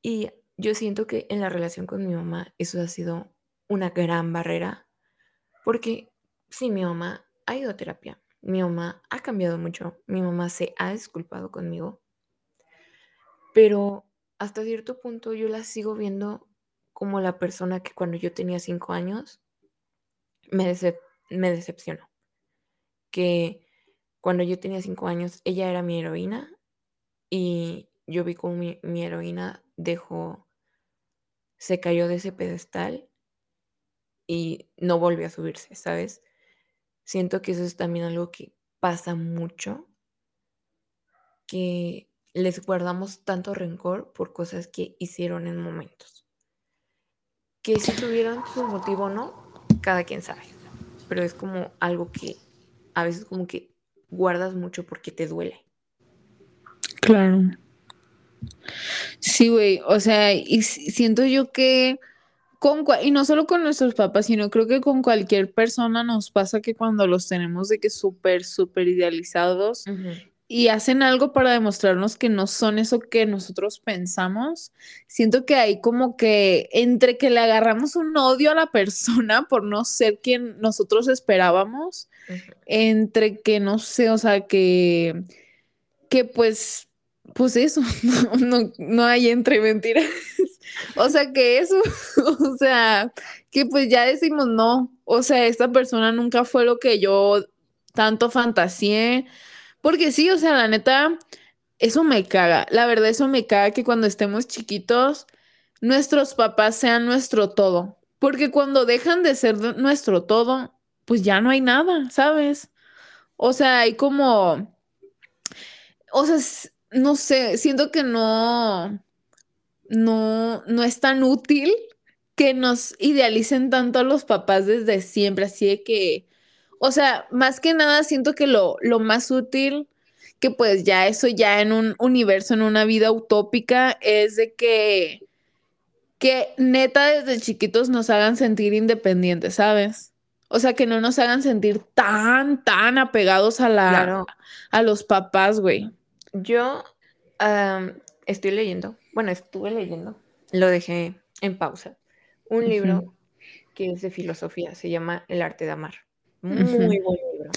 Y yo siento que en la relación con mi mamá eso ha sido una gran barrera, porque sí, mi mamá ha ido a terapia, mi mamá ha cambiado mucho, mi mamá se ha disculpado conmigo, pero hasta cierto punto yo la sigo viendo como la persona que cuando yo tenía cinco años me, decepcionó. Que cuando yo tenía cinco años ella era mi heroína y yo vi como mi, mi heroína dejó, se cayó de ese pedestal y no volvió a subirse, ¿sabes? Siento que eso es también algo que pasa mucho, que les guardamos tanto rencor por cosas que hicieron en momentos. Que si tuvieron su motivo o no, cada quien sabe. Pero es como algo que a veces como que guardas mucho porque te duele. Claro. Sí, güey. O sea, y siento yo que con y no solo con nuestros papás, sino creo que con cualquier persona nos pasa que cuando los tenemos de que súper, súper idealizados y hacen algo para demostrarnos que no son eso que nosotros pensamos, siento que hay como que entre que le agarramos un odio a la persona por no ser quien nosotros esperábamos, entre que no sé, o sea, que, que pues, pues eso, no, no hay entre mentiras. O sea, que eso, o sea, que pues ya decimos no, o sea, esta persona nunca fue lo que yo tanto fantaseé, porque sí, o sea, la neta, eso me caga, la verdad, eso me caga que cuando estemos chiquitos, nuestros papás sean nuestro todo, porque cuando dejan de ser nuestro todo, pues ya no hay nada, ¿sabes? O sea, hay como, o sea, no sé, siento que no, no, no es tan útil que nos idealicen tanto a los papás desde siempre, así de que, o sea, más que nada siento que lo, lo más útil, que pues ya eso ya en un universo, en una vida utópica, es de que, que neta desde chiquitos nos hagan sentir independientes, ¿sabes? O sea, que no nos hagan sentir tan, tan apegados a la, a los papás, güey. Yo estoy leyendo bueno, estuve leyendo, lo dejé en pausa, un libro que es de filosofía, se llama El arte de amar. Muy buen libro.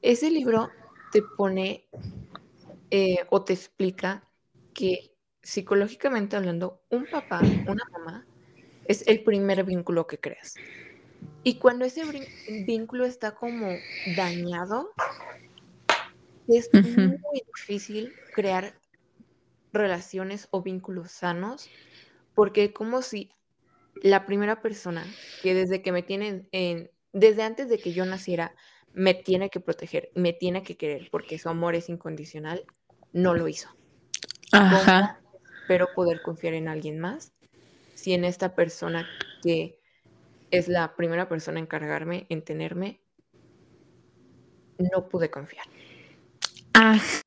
Ese libro te pone eh, o te explica que psicológicamente hablando, un papá, una mamá, es el primer vínculo que creas. Y cuando ese vínculo está como dañado, es muy difícil crear relaciones o vínculos sanos, porque como si la primera persona que desde que me tienen en, desde antes de que yo naciera, me tiene que proteger, me tiene que querer, porque su amor es incondicional, no lo hizo. Ajá. Pero poder confiar en alguien más, si en esta persona que es la primera persona en cargarme, en tenerme, no pude confiar. Ajá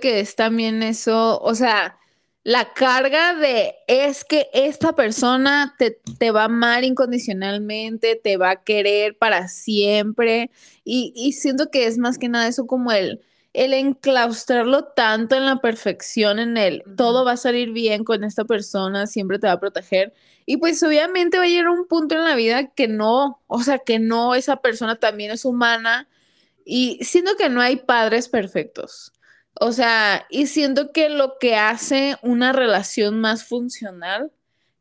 que es también eso, o sea, la carga de es que esta persona te, te, va a amar incondicionalmente, te va a querer para siempre y, y, siento que es más que nada eso como el, el enclaustrarlo tanto en la perfección, en el todo va a salir bien con esta persona, siempre te va a proteger y pues obviamente va a llegar un punto en la vida que no, o sea, que no, esa persona también es humana y siento que no hay padres perfectos. O sea, y siento que lo que hace una relación más funcional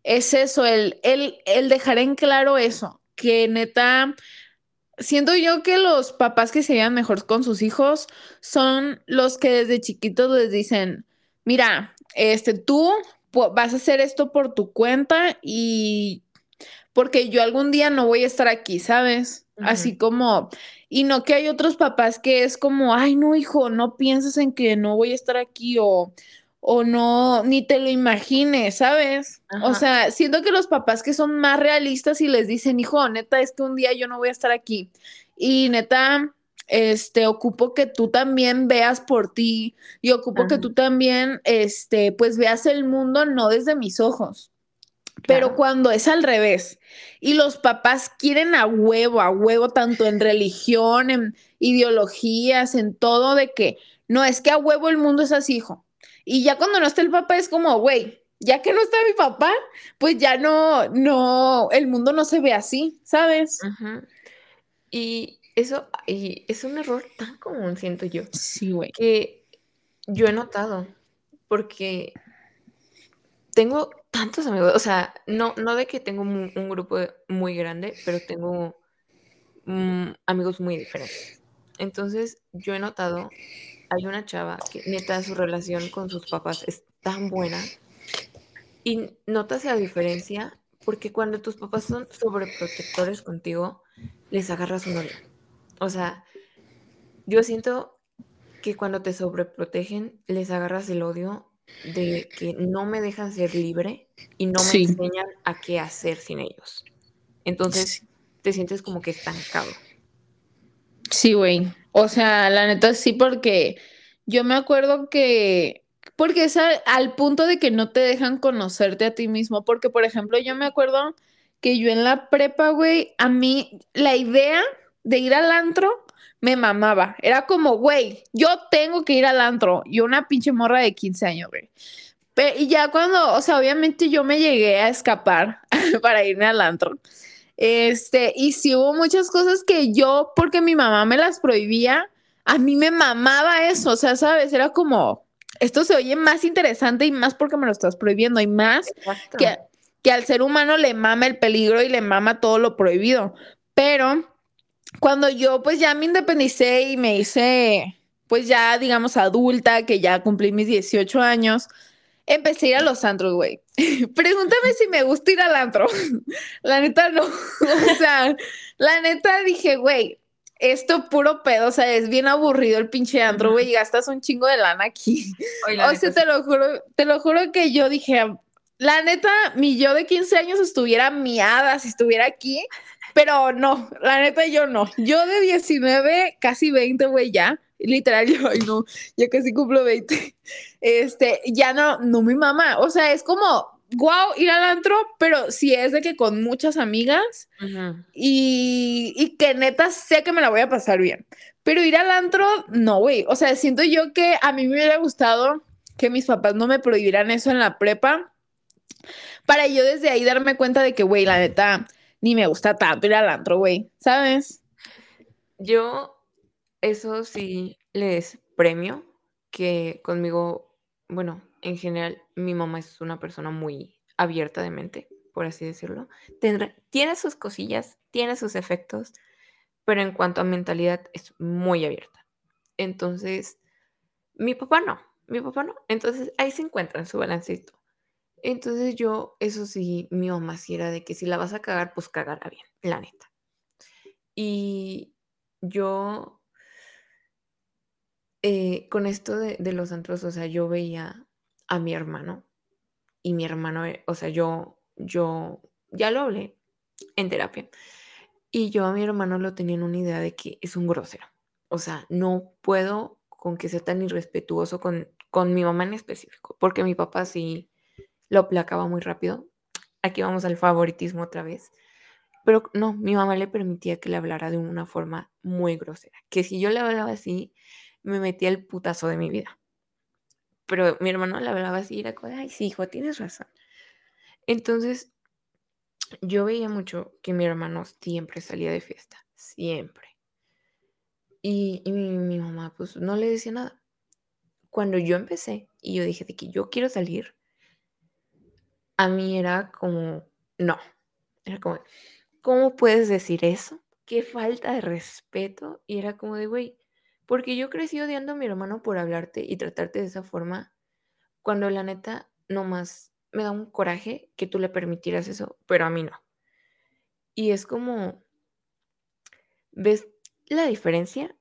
es eso, el, el, el dejar en claro eso, que neta, siento yo que los papás que se llevan mejor con sus hijos son los que desde chiquitos les dicen, mira, este, tú vas a hacer esto por tu cuenta y porque yo algún día no voy a estar aquí, ¿sabes? Así como, y no que hay otros papás que es como, ay, no, hijo, no pienses en que no voy a estar aquí o, o no, ni te lo imagines, ¿sabes? O sea, siento que los papás que son más realistas y les dicen, hijo, neta, es que un día yo no voy a estar aquí. Y neta, este, ocupo que tú también veas por ti y ocupo que tú también, este, pues veas el mundo no desde mis ojos. Pero cuando es al revés y los papás quieren a huevo, a huevo, tanto en religión, en ideologías, en todo, de que no es que a huevo el mundo es así, hijo. Y ya cuando no está el papá es como, güey, ya que no está mi papá, pues ya no, no, el mundo no se ve así, ¿sabes? Y eso y es un error tan común, siento yo. Sí, güey. Que yo he notado, porque tengo tantos amigos, o sea, no, no de que tengo un, grupo muy grande, pero tengo mm, amigos muy diferentes. Entonces, yo he notado, hay una chava que neta su relación con sus papás es tan buena y notas la diferencia porque cuando tus papás son sobreprotectores contigo, les agarras un odio. O sea, yo siento que cuando te sobreprotegen, les agarras el odio de que no me dejan ser libre y no me enseñan a qué hacer sin ellos. Entonces te sientes como que estancado. Sí, güey. O sea, la neta sí, porque yo me acuerdo que porque es al, punto de que no te dejan conocerte a ti mismo. Porque, por ejemplo, yo me acuerdo que yo en la prepa, güey, a mí la idea de ir al antro me mamaba. Era como, güey, yo tengo que ir al antro. Y una pinche morra de 15 años, güey. y ya cuando, o sea, obviamente yo me llegué a escapar para irme al antro. Este, y si hubo muchas cosas que yo, porque mi mamá me las prohibía, a mí me mamaba eso, o sea, sabes, era como, esto se oye más interesante y más porque me lo estás prohibiendo y más que, que al ser humano le mama el peligro y le mama todo lo prohibido. Pero cuando yo pues ya me independicé y me hice pues ya digamos adulta, que ya cumplí mis 18 años, empecé a ir a los antros, güey. Pregúntame si me gusta ir al antro. la neta no. o sea, la neta dije, güey, esto puro pedo, o sea, es bien aburrido el pinche antro, güey, y gastas un chingo de lana aquí. o sea, te lo juro, te lo juro que yo dije, la neta, mi yo de 15 años estuviera miada si estuviera aquí, pero no, la neta yo no. Yo de 19, casi 20, güey, ya, literal, yo, ay no, ya casi cumplo 20, este, ya no, no mi mamá, o sea, es como, wow, ir al antro, pero si es de que con muchas amigas y, y, que neta sé que me la voy a pasar bien. Pero ir al antro, no, güey. O sea, siento yo que a mí me hubiera gustado que mis papás no me prohibieran eso en la prepa para yo desde ahí darme cuenta de que, güey, la neta, ni me gusta tanto ir al antro, güey, ¿sabes? Yo, eso sí les premio que conmigo, bueno, en general, mi mamá es una persona muy abierta de mente, por así decirlo. tiene sus cosillas, tiene sus efectos, pero en cuanto a mentalidad es muy abierta. Entonces, mi papá no, mi papá no. Entonces, ahí se encuentra en su balancito. Entonces yo, eso sí, mi mamá sí era de que si la vas a cagar, pues cagará bien, la neta. Y yo, eh, con esto de, de, los antros, o sea, yo veía a mi hermano y mi hermano, eh, o sea, yo, yo, ya lo hablé en terapia y yo a mi hermano lo tenía en una idea de que es un grosero. O sea, no puedo con que sea tan irrespetuoso con, con mi mamá en específico, porque mi papá sí lo placaba muy rápido. Aquí vamos al favoritismo otra vez. Pero no, mi mamá le permitía que le hablara de una forma muy grosera. Que si yo le hablaba así, me metía el putazo de mi vida. Pero mi hermano le hablaba así y era como, ay, sí, hijo, tienes razón. Entonces, yo veía mucho que mi hermano siempre salía de fiesta, siempre. Y, mi, mamá, pues, no le decía nada. Cuando yo empecé y yo dije de que yo quiero salir, a mí era como, no. Era como, ¿cómo puedes decir eso? Qué falta de respeto. Y era como de, güey, porque yo crecí odiando a mi hermano por hablarte y tratarte de esa forma, cuando la neta nomás me da un coraje que tú le permitieras eso, pero a mí no. Y es como, ¿ves la diferencia?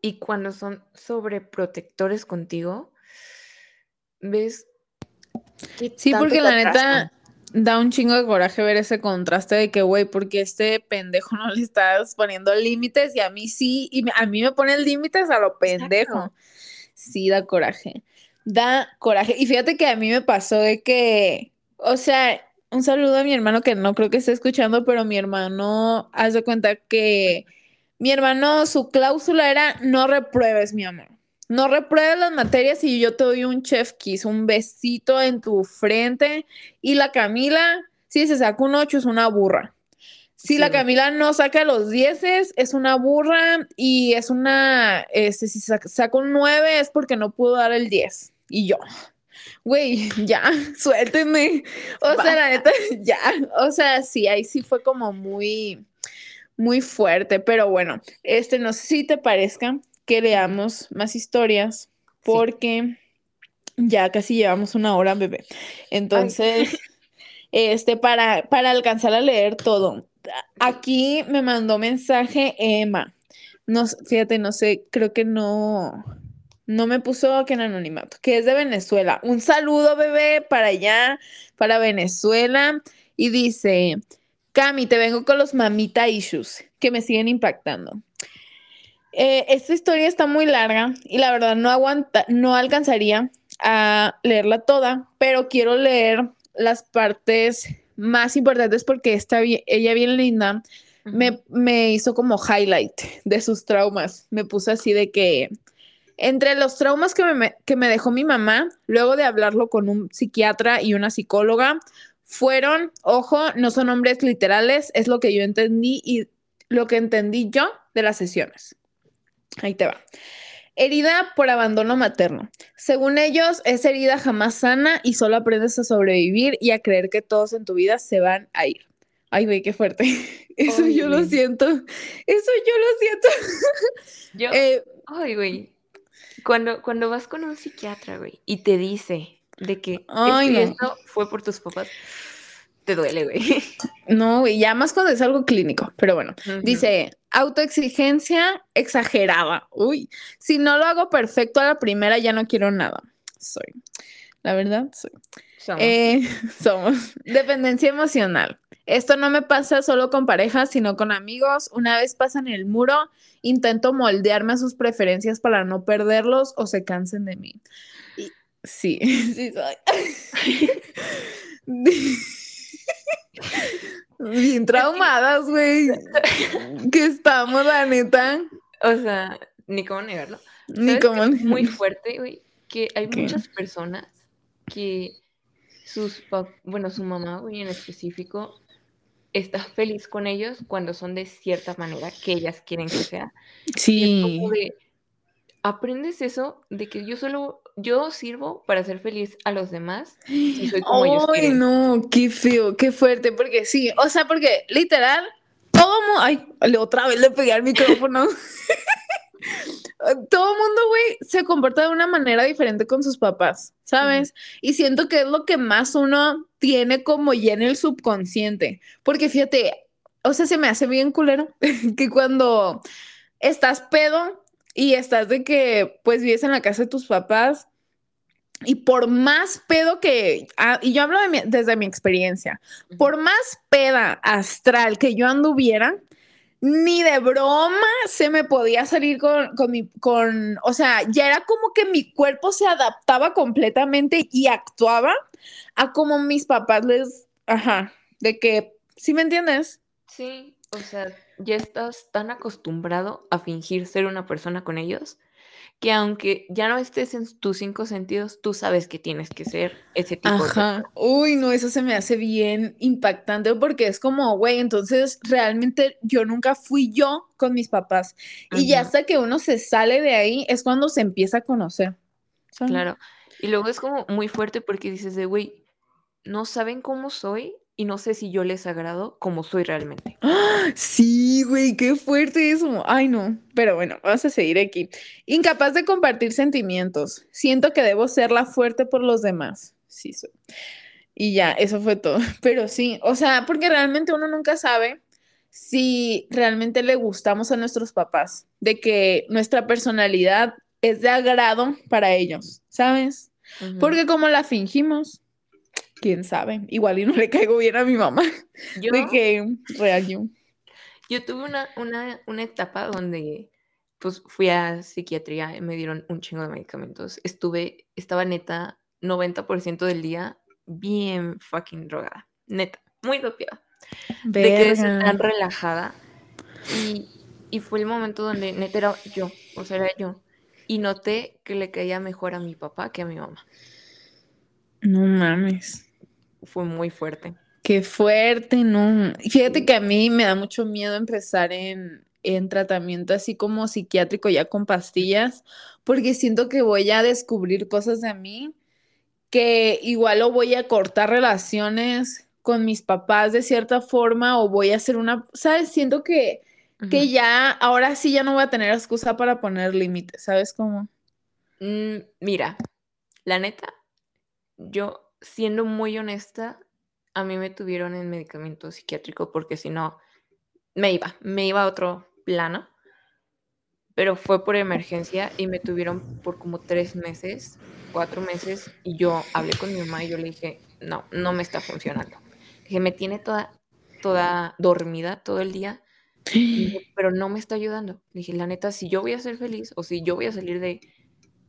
Y cuando son sobreprotectores contigo, ¿ves? Sí, porque la neta, da un chingo de coraje ver ese contraste de que, güey, porque este pendejo no le estás poniendo límites y a mí sí, y a mí me ponen límites a lo pendejo. Sí, da coraje. Da coraje. Y fíjate que a mí me pasó de que, o sea, un saludo a mi hermano que no creo que esté escuchando, pero mi hermano, haz de cuenta que mi hermano, su cláusula era no repruebes, mi amor no repruebes las materias y yo te doy un chef kiss, un besito en tu frente. Y la Camila, si se saca un 8, es una burra. Si la Camila no saca los 10, es una burra y es una, este, si saca, un 9 es porque no pudo dar el 10. Y yo, güey, ya, suéltenme. O sea, la neta, ya. O sea, sí, ahí sí fue como muy, muy fuerte, pero bueno, este, no sé si te parezca que leamos más historias porque ya casi llevamos una hora, bebé. Entonces, este, para, para alcanzar a leer todo. Aquí me mandó mensaje Emma. No, fíjate, no sé, creo que no, no me puso que en anonimato, que es de Venezuela. Un saludo, bebé, para allá, para Venezuela. Y dice, Cami, te vengo con los mamita issues que me siguen impactando. Eh, esta historia está muy larga y la verdad no aguanta, no alcanzaría a leerla toda, pero quiero leer las partes más importantes porque está bien, ella bien linda. Me, me, hizo como highlight de sus traumas. Me puso así de que entre los traumas que me, que me dejó mi mamá, luego de hablarlo con un psiquiatra y una psicóloga, fueron, ojo, no son nombres literales, es lo que yo entendí y lo que entendí yo de las sesiones. Ahí te va. Herida por abandono materno. Según ellos, esa herida jamás sana y solo aprendes a sobrevivir y a creer que todos en tu vida se van a ir. Ay, güey, qué fuerte. Eso yo lo siento. Eso yo lo siento. Yo, eh, ay, güey. Cuando, cuando vas con un psiquiatra, güey, y te dice de que esto fue por tus papás, te duele, güey. No, güey, ya más cuando es algo clínico, pero bueno, dice, autoexigencia exagerada. Uy, si no lo hago perfecto a la primera, ya no quiero nada. Soy, la verdad, soy. Somos. Eh, somos. Dependencia emocional. Esto no me pasa solo con parejas, sino con amigos. Una vez pasan el muro, intento moldearme a sus preferencias para no perderlos o se cansen de mí. sí, sí soy. Bien traumadas, güey. que estamos, la neta. O sea, ni cómo negarlo. Ni cómo Es muy fuerte, güey, que hay muchas personas que sus, bueno, su mamá, güey, en específico, está feliz con ellos cuando son de cierta manera que ellas quieren que sea. Sí. aprendes eso de que yo solo yo sirvo para ser feliz a los demás y soy como ellos Ay, no, qué feo, qué fuerte, porque sí, o sea, porque literal, todo mundo, ay, otra vez le pegué al micrófono. todo mundo, güey, se comporta de una manera diferente con sus papás, ¿sabes? Y siento que es lo que más uno tiene como ya en el subconsciente, porque fíjate, o sea, se me hace bien culero que cuando estás pedo y estás de que pues vives en la casa de tus papás y por más pedo que, ah, y yo hablo desde mi experiencia, por más peda astral que yo anduviera, ni de broma se me podía salir con, con mi, con, o sea, ya era como que mi cuerpo se adaptaba completamente y actuaba a como mis papás les, ajá, de que, ¿sí me entiendes? Sí, o sea, ya estás tan acostumbrado a fingir ser una persona con ellos que aunque ya no estés en tus cinco sentidos, tú sabes que tienes que ser ese tipo Ajá. Uy, no, eso se me hace bien impactante porque es como, güey, entonces realmente yo nunca fui yo con mis papás. Y ya hasta que uno se sale de ahí es cuando se empieza a conocer. Claro. Y luego es como muy fuerte porque dices de, güey, no saben cómo soy y no sé si yo les agrado como soy realmente. Sí, güey, qué fuerte eso. Ay, no. Pero bueno, vamos a seguir aquí. Incapaz de compartir sentimientos. Siento que debo ser la fuerte por los demás. Sí, soy. Y ya, eso fue todo. Pero sí, o sea, porque realmente uno nunca sabe si realmente le gustamos a nuestros papás, de que nuestra personalidad es de agrado para ellos, ¿sabes? Porque como la fingimos, quién sabe, igual y no le caigo bien a mi mamá. Yo, de que real yo. tuve una, una, una etapa donde pues fui a psiquiatría y me dieron un chingo de medicamentos. Estuve, estaba neta 90% del día bien fucking drogada. Neta, muy dopiada. De que tan relajada. Y, y, fue el momento donde neta era yo, o sea, era yo. Y noté que le caía mejor a mi papá que a mi mamá. No mames fue muy fuerte. Qué fuerte, ¿no? Fíjate que a mí me da mucho miedo empezar en, en tratamiento así como psiquiátrico ya con pastillas, porque siento que voy a descubrir cosas de mí que igual o voy a cortar relaciones con mis papás de cierta forma o voy a hacer una, ¿sabes? Siento que, que ya, ahora sí ya no voy a tener excusa para poner límites, ¿sabes cómo? Mm, mira, la neta, yo siendo muy honesta, a mí me tuvieron en medicamento psiquiátrico porque si no, me iba, me iba a otro plano. Pero fue por emergencia y me tuvieron por como tres meses, cuatro meses. Y yo hablé con mi mamá y yo le dije, no, no me está funcionando. Dije, me tiene toda, toda dormida todo el día, pero no me está ayudando. Dije, la neta, si yo voy a ser feliz o si yo voy a salir de,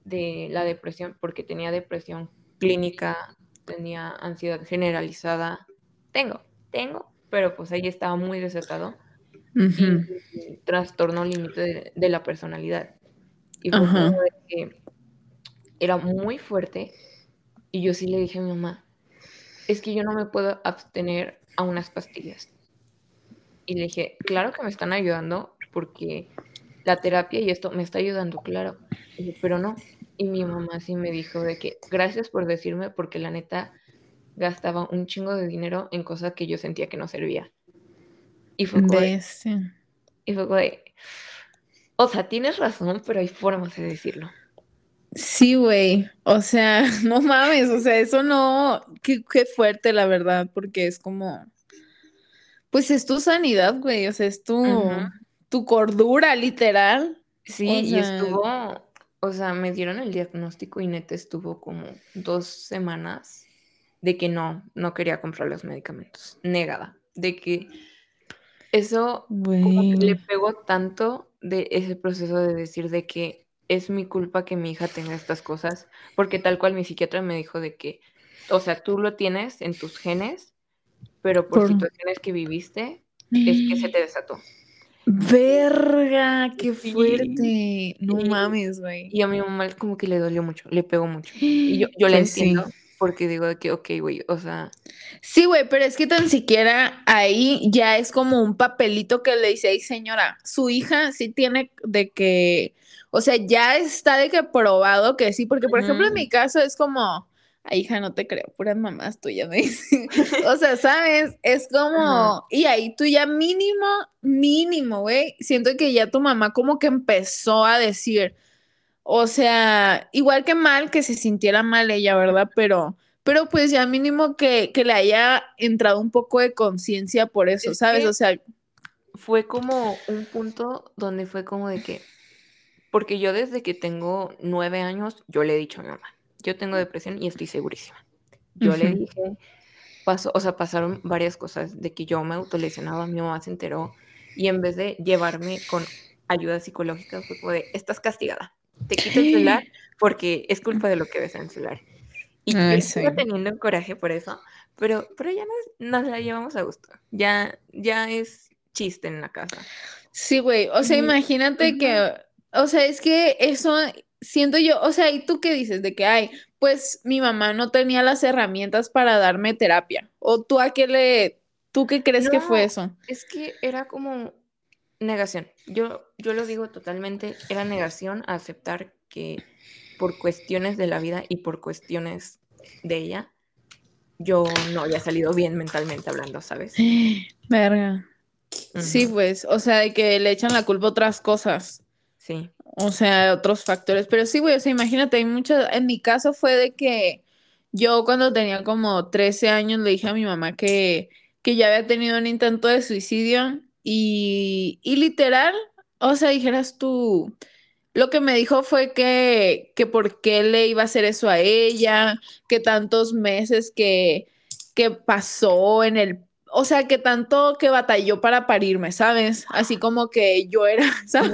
de la depresión, porque tenía depresión clínica, tenía ansiedad generalizada. Tengo, tengo, pero pues ahí estaba muy desatado. y, trastorno límite de, la personalidad. Y fue de que era muy fuerte. Y yo sí le dije a mi mamá, es que yo no me puedo abstener a unas pastillas. Y le dije, claro que me están ayudando porque la terapia y esto me está ayudando, claro. pero no. Y mi mamá sí me dijo de que gracias por decirme porque la neta gastaba un chingo de dinero en cosas que yo sentía que no servía. Y fue como de, y fue como o sea, tienes razón, pero hay formas de decirlo. Sí, güey. O sea, no mames, o sea, eso no, qué, qué fuerte, la verdad, porque es como, pues es tu sanidad, güey, o sea, es tu, tu cordura, literal. Sí, y estuvo, o sea, me dieron el diagnóstico y neta estuvo como dos semanas de que no, no quería comprar los medicamentos, negada, de que eso como que le pegó tanto de ese proceso de decir de que es mi culpa que mi hija tenga estas cosas, porque tal cual mi psiquiatra me dijo de que, o sea, tú lo tienes en tus genes, pero por, situaciones que viviste es que se te desató. Verga, qué fuerte. No mames, güey. Y a mi mamá como que le dolió mucho, le pegó mucho. Y yo, yo la pues entiendo porque digo que, ok, güey, o sea. Sí, güey, pero es que tan siquiera ahí ya es como un papelito que le dice, ay, señora, su hija sí tiene de que o sea, ya está de que probado que sí, porque por ejemplo en mi caso es como, ay hija, no te creo, puras mamás tuyas me dicen. o sea, ¿sabes? Es como, y ahí tú ya mínimo, mínimo, güey, siento que ya tu mamá como que empezó a decir, o sea, igual que mal que se sintiera mal ella, ¿verdad? Pero pero pues ya mínimo que, que le haya entrado un poco de conciencia por eso, ¿sabes? O sea, fue como un punto donde fue como de que, porque yo desde que tengo nueve años, yo le he dicho a mi mamá, yo tengo depresión y estoy segurísima. Yo le dije, pasó, o sea, pasaron varias cosas de que yo me autolesionaba, mi mamá se enteró y en vez de llevarme con ayuda psicológica fue como de, estás castigada, te quito el celular porque es culpa de lo que ves en el celular. Y yo estoy teniendo coraje por eso, pero, pero ya nos, nos, la llevamos a gusto, ya, ya es chiste en la casa. Sí, güey, o sea, imagínate que o sea, es que eso siento yo, o sea, ¿y tú qué dices? De que, ay, pues mi mamá no tenía las herramientas para darme terapia. ¿O tú a qué le, tú qué crees que fue eso? Es que era como negación. Yo, yo lo digo totalmente, era negación a aceptar que por cuestiones de la vida y por cuestiones de ella, yo no había salido bien mentalmente hablando, ¿sabes? Verga. Sí, pues, o sea, de que le echan la culpa a otras cosas. Sí. O sea, otros factores. Pero sí, güey, o sea, imagínate, hay muchos. En mi caso fue de que yo cuando tenía como 13 años le dije a mi mamá que, que ya había tenido un intento de suicidio y, y literal, o sea, dijeras tú, lo que me dijo fue que, que por qué le iba a hacer eso a ella, que tantos meses que, que pasó en el o sea, que tanto que batalló para parirme, ¿sabes? Así como que yo era, ¿sabes?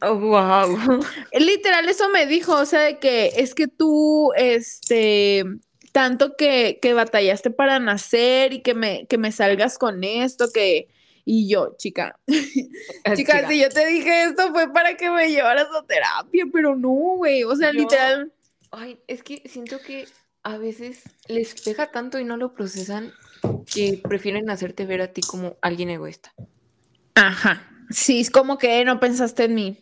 wow. Literal, eso me dijo, o sea, de que es que tú, este, tanto que, que batallaste para nacer y que me, que me salgas con esto, que... Y yo, chica, chica, si yo te dije esto fue para que me llevaras a terapia, pero no, güey, o sea, literal. Ay, es que siento que a veces les pega tanto y no lo procesan que prefieren hacerte ver a ti como alguien egoísta. Ajá. Sí, es como que no pensaste en mí.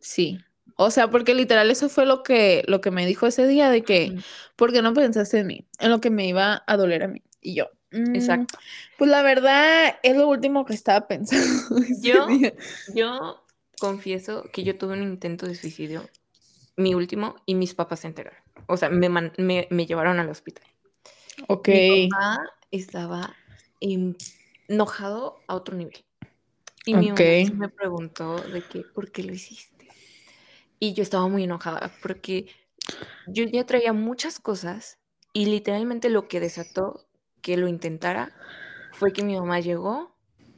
Sí. O sea, porque literal eso fue lo que, lo que me dijo ese día de que, ¿por qué no pensaste en mí? En lo que me iba a doler a mí. Y yo. Mm, Exacto. Pues la verdad es lo último que estaba pensando. Yo, yo confieso que yo tuve un intento de suicidio, mi último, y mis papás se enteraron. O sea, me, me, me llevaron al hospital. Ok. Mi papá estaba enojado a otro nivel. Y mi mamá me preguntó de qué, ¿por qué lo hiciste? Y yo estaba muy enojada porque yo ya traía muchas cosas y literalmente lo que desató que lo intentara fue que mi mamá llegó,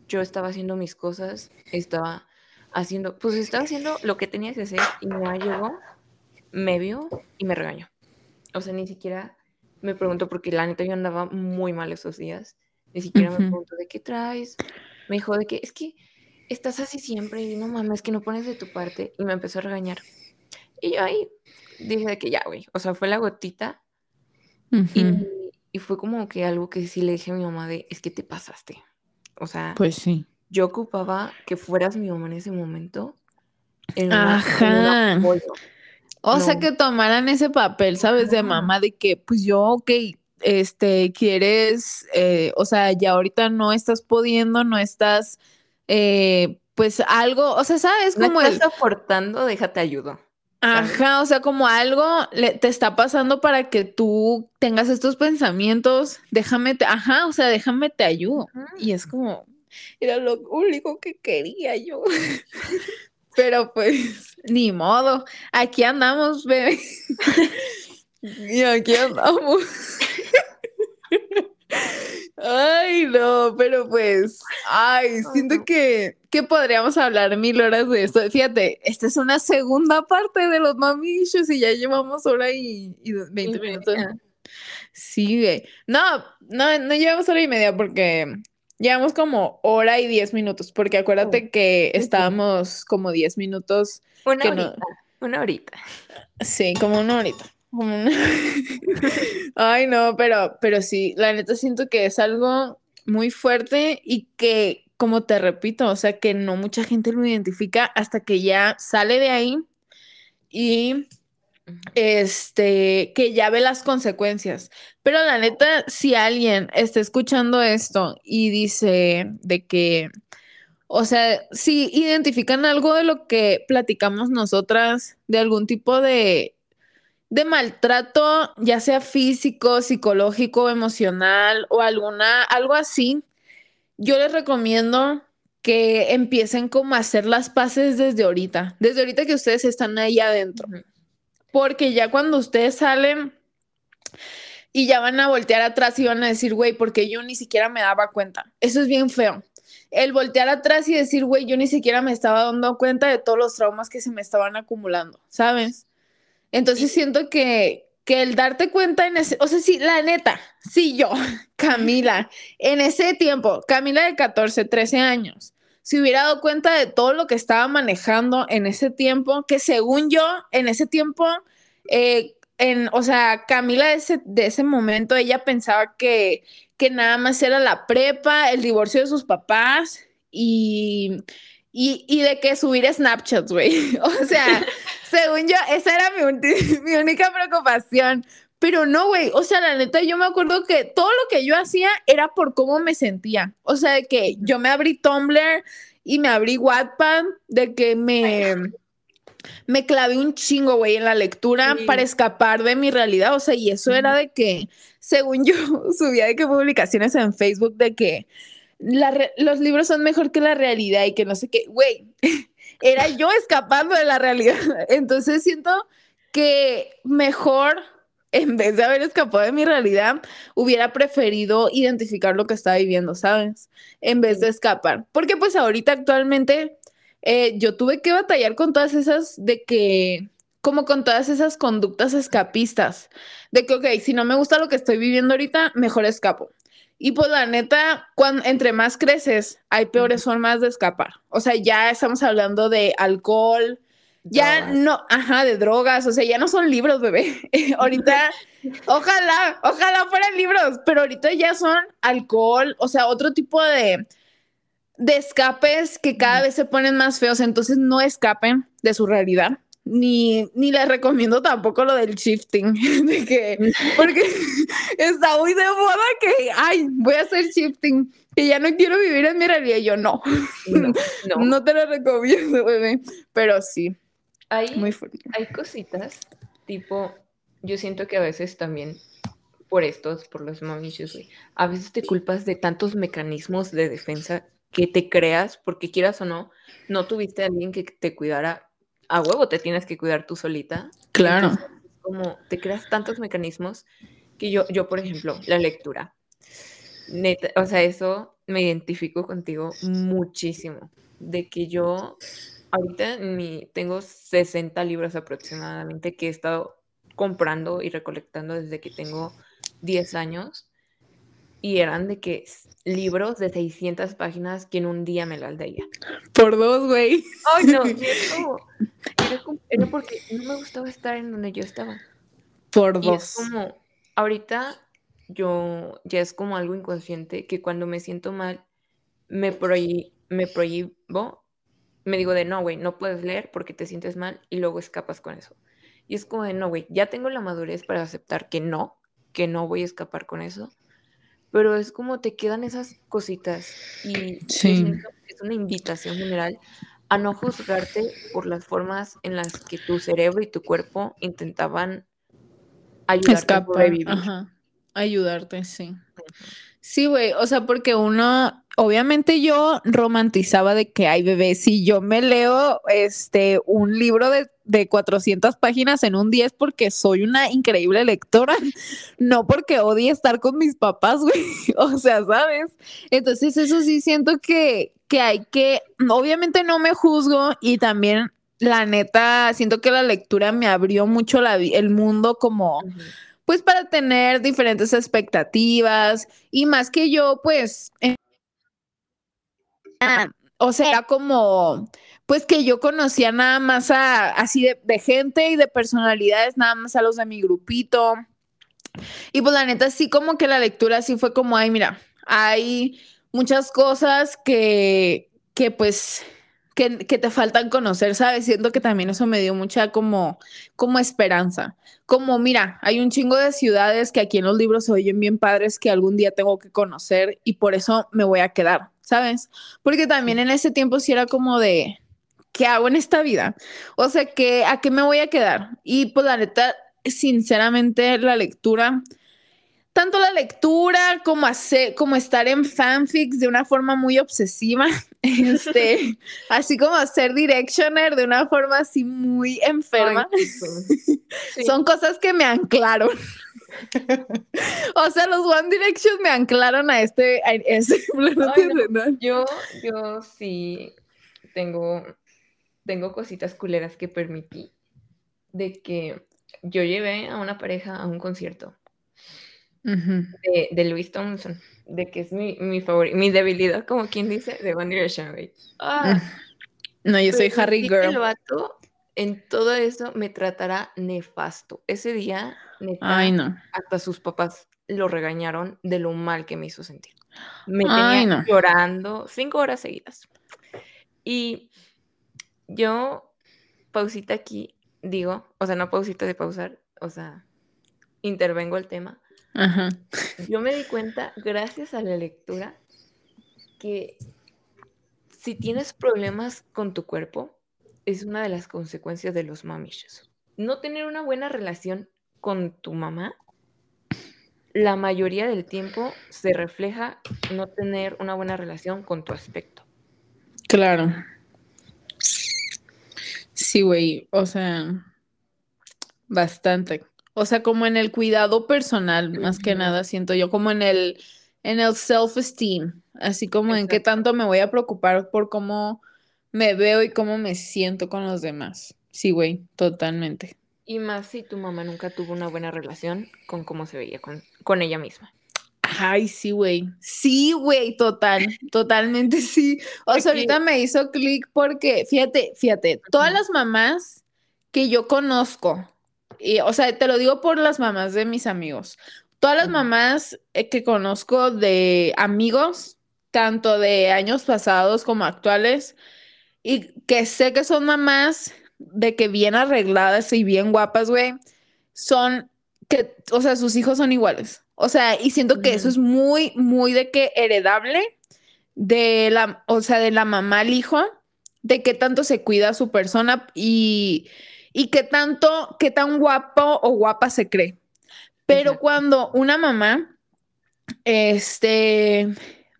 yo estaba haciendo mis cosas, estaba haciendo, pues estaba haciendo lo que tenía que hacer y mi mamá llegó me vio y me regañó. O sea, ni siquiera me preguntó, porque la neta yo andaba muy mal esos días. Ni siquiera me preguntó de qué traes. Me dijo de que es que estás así siempre y no mames, que no pones de tu parte. Y me empezó a regañar. Y yo ahí dije de que ya, güey. O sea, fue la gotita. y, y, fue como que algo que sí le dije a mi mamá de, es que te pasaste. O sea, pues sí. Yo ocupaba que fueras mi mamá en ese momento. Ajá. O sea, que tomaran ese papel, ¿sabes? De mamá, de que, pues yo, ok, este, quieres, eh, o sea, ya ahorita no estás pudiendo, no estás, eh, pues algo, o sea, ¿sabes? Como estás soportando, déjate ayudo. Ajá, o sea, como algo te está pasando para que tú tengas estos pensamientos, déjame, te, ajá, o sea, déjame te ayudo. Y es como, era lo único que quería yo. Pero pues, ni modo, aquí andamos, bebé. y aquí andamos. Ay, no, pero pues, ay, siento que, que podríamos hablar mil horas de esto. Fíjate, esta es una segunda parte de los mamichos y ya llevamos hora y, y 20 minutos. Sí, güey. No, no, no llevamos hora y media porque llevamos como hora y 10 minutos, porque acuérdate oh, que estábamos como 10 minutos. Una horita, una horita. Sí, como una horita. Ay, no, pero, pero sí, la neta siento que es algo muy fuerte y que, como te repito, o sea, que no mucha gente lo identifica hasta que ya sale de ahí y este, que ya ve las consecuencias. Pero la neta, si alguien está escuchando esto y dice de que, o sea, si identifican algo de lo que platicamos nosotras, de algún tipo de de maltrato, ya sea físico, psicológico, emocional o alguna, algo así, yo les recomiendo que empiecen como a hacer las paces desde ahorita, desde ahorita que ustedes están ahí adentro. Porque ya cuando ustedes salen y ya van a voltear atrás y van a decir, güey, porque yo ni siquiera me daba cuenta. Eso es bien feo. El voltear atrás y decir, güey, yo ni siquiera me estaba dando cuenta de todos los traumas que se me estaban acumulando, ¿sabes? Entonces siento que, que el darte cuenta en ese, o sea, sí, la neta, sí yo, Camila, en ese tiempo, Camila de 14, 13 años, si hubiera dado cuenta de todo lo que estaba manejando en ese tiempo, que según yo, en ese tiempo, eh, en, o sea, Camila de ese, de ese momento, ella pensaba que, que nada más era la prepa, el divorcio de sus papás y, y, y de que subir Snapchats, güey. O sea, según yo, esa era mi, mi única preocupación. Pero no, güey, o sea, la neta, yo me acuerdo que todo lo que yo hacía era por cómo me sentía. O sea, de que yo me abrí Tumblr y me abrí Wattpad, de que me, me clavé un chingo, güey, en la lectura para escapar de mi realidad. O sea, y eso era de que, según yo, subía de que publicaciones en Facebook de que los libros son mejor que la realidad y que no sé qué, güey, era yo escapando de la realidad. Entonces siento que mejor, en vez de haber escapado de mi realidad, hubiera preferido identificar lo que estaba viviendo, ¿sabes? En vez de escapar. Porque pues ahorita actualmente eh, yo tuve que batallar con todas esas de que como con todas esas conductas escapistas, de que, ok, si no me gusta lo que estoy viviendo ahorita, mejor escapo. Y pues la neta, cuando, entre más creces, hay peores formas de escapar. O sea, ya estamos hablando de alcohol, ya no, ajá, de drogas, o sea, ya no son libros, bebé. ahorita, ojalá, ojalá fueran libros, pero ahorita ya son alcohol, o sea, otro tipo de, de escapes que cada vez se ponen más feos, entonces no escapen de su realidad ni, ni les recomiendo tampoco lo del shifting, de que, porque está muy de moda que, ay, voy a hacer shifting, que ya no quiero vivir en mi realidad. yo, no, no, te lo recomiendo, bebé, pero sí, hay, muy. Hay cositas, tipo, yo siento que a veces también por estos, por los mamichos, a veces te culpas de tantos mecanismos de defensa que te creas, porque quieras o no, no tuviste a alguien que te cuidara a huevo te tienes que cuidar tú solita. Claro. como te creas tantos mecanismos que yo, yo, por ejemplo, la lectura. o sea, eso me identifico contigo muchísimo. De que yo ahorita mi, tengo 60 libros aproximadamente que he estado comprando y recolectando desde que tengo 10 años. Y eran de que libros de 600 páginas que en un día me las leía. Por dos, güey. Ay, no, era, porque no me gustaba estar en donde yo estaba. Por dos. Es como, ahorita yo ya es como algo inconsciente que cuando me siento mal, me, me prohíbo, me digo de no, güey, no puedes leer porque te sientes mal y luego escapas con eso. Y es como de no, güey, ya tengo la madurez para aceptar que no, que no voy a escapar con eso pero es como te quedan esas cositas y es una invitación general a no juzgarte por las formas en las que tu cerebro y tu cuerpo intentaban ayudarte a sobrevivir. Ayudarte, sí. Sí, güey, o sea, porque uno, obviamente yo romantizaba de que hay bebés, si yo me leo este un libro de, de 400 páginas en un día es porque soy una increíble lectora, no porque odie estar con mis papás, güey, o sea, ¿sabes? Entonces eso sí siento que, que hay que, obviamente no me juzgo y también la neta, siento que la lectura me abrió mucho la, el mundo como pues para tener diferentes expectativas y más que yo, pues, o sea, como, pues que yo conocía nada más a, así de, gente y de personalidades, nada más a los de mi grupito. Y pues la neta, sí, como que la lectura sí fue como, ay, mira, hay muchas cosas que, que pues que, te faltan conocer, ¿sabes? Siento que también eso me dio mucha como, como esperanza. Como, mira, hay un chingo de ciudades que aquí en los libros se oyen bien padres que algún día tengo que conocer y por eso me voy a quedar, ¿sabes? Porque también en ese tiempo sí era como de, ¿qué hago en esta vida? O sea, que ¿a qué me voy a quedar? Y pues la neta, sinceramente, la lectura tanto la lectura como hacer, como estar en fanfics de una forma muy obsesiva, este, así como hacer directioner de una forma así muy enferma. Son cosas que me anclaron. o sea, los One Direction me anclaron a este, a Yo, yo sí tengo, tengo cositas culeras que permití de que yo llevé a una pareja a un concierto de, de, Louis Thompson, de que es mi, mi favorito, mi debilidad, como quien dice, de One Direction, ah, no, yo soy Harry Girl. El vato en todo eso me tratará nefasto. Ese día, Ay, no. hasta sus papás lo regañaron de lo mal que me hizo sentir. Me tenía llorando cinco horas seguidas. Y yo, pausita aquí, digo, o sea, no pausita de pausar, o sea, intervengo el tema. Yo me di cuenta, gracias a la lectura, que si tienes problemas con tu cuerpo, es una de las consecuencias de los mamiches. No tener una buena relación con tu mamá, la mayoría del tiempo se refleja no tener una buena relación con tu aspecto. Claro. Sí, güey, o sea, bastante. O sea, como en el cuidado personal, más que nada, siento yo, como en el, en el self-esteem, así como en qué tanto me voy a preocupar por cómo me veo y cómo me siento con los demás. Sí, güey, totalmente. Y más si tu mamá nunca tuvo una buena relación con cómo se veía con, con ella misma. Ay, sí, güey. Sí, güey, total, totalmente sí. O sea, ahorita me hizo clic porque, fíjate, fíjate, todas las mamás que yo conozco, y, o sea, te lo digo por las mamás de mis amigos. Todas las mamás eh, que conozco de amigos, tanto de años pasados como actuales, y que sé que son mamás de que bien arregladas y bien guapas, güey, son que, o sea, sus hijos son iguales. O sea, y siento que eso es muy, muy de que heredable de la, o sea, de la mamá al hijo, de qué tanto se cuida su persona y y qué tanto, qué tan guapo o guapa se cree. Pero cuando una mamá, este,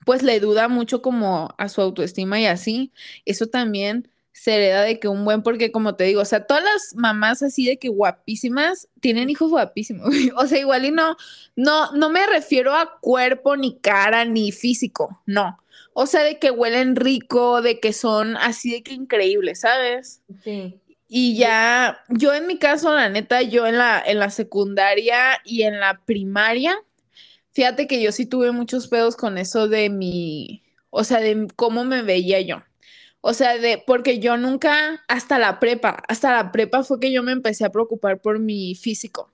pues le duda mucho como a su autoestima y así, eso también se hereda de que un buen, porque como te digo, o sea, todas las mamás así de que guapísimas tienen hijos guapísimos, o sea, igual y no, no, no me refiero a cuerpo, ni cara, ni físico, no. O sea, de que huelen rico, de que son así de que increíbles, ¿sabes? Sí. Y ya, yo en mi caso, la neta, yo en la, en la secundaria y en la primaria, fíjate que yo sí tuve muchos pedos con eso de mi, o sea, de cómo me veía yo. O sea, de, porque yo nunca, hasta la prepa, hasta la prepa fue que yo me empecé a preocupar por mi físico.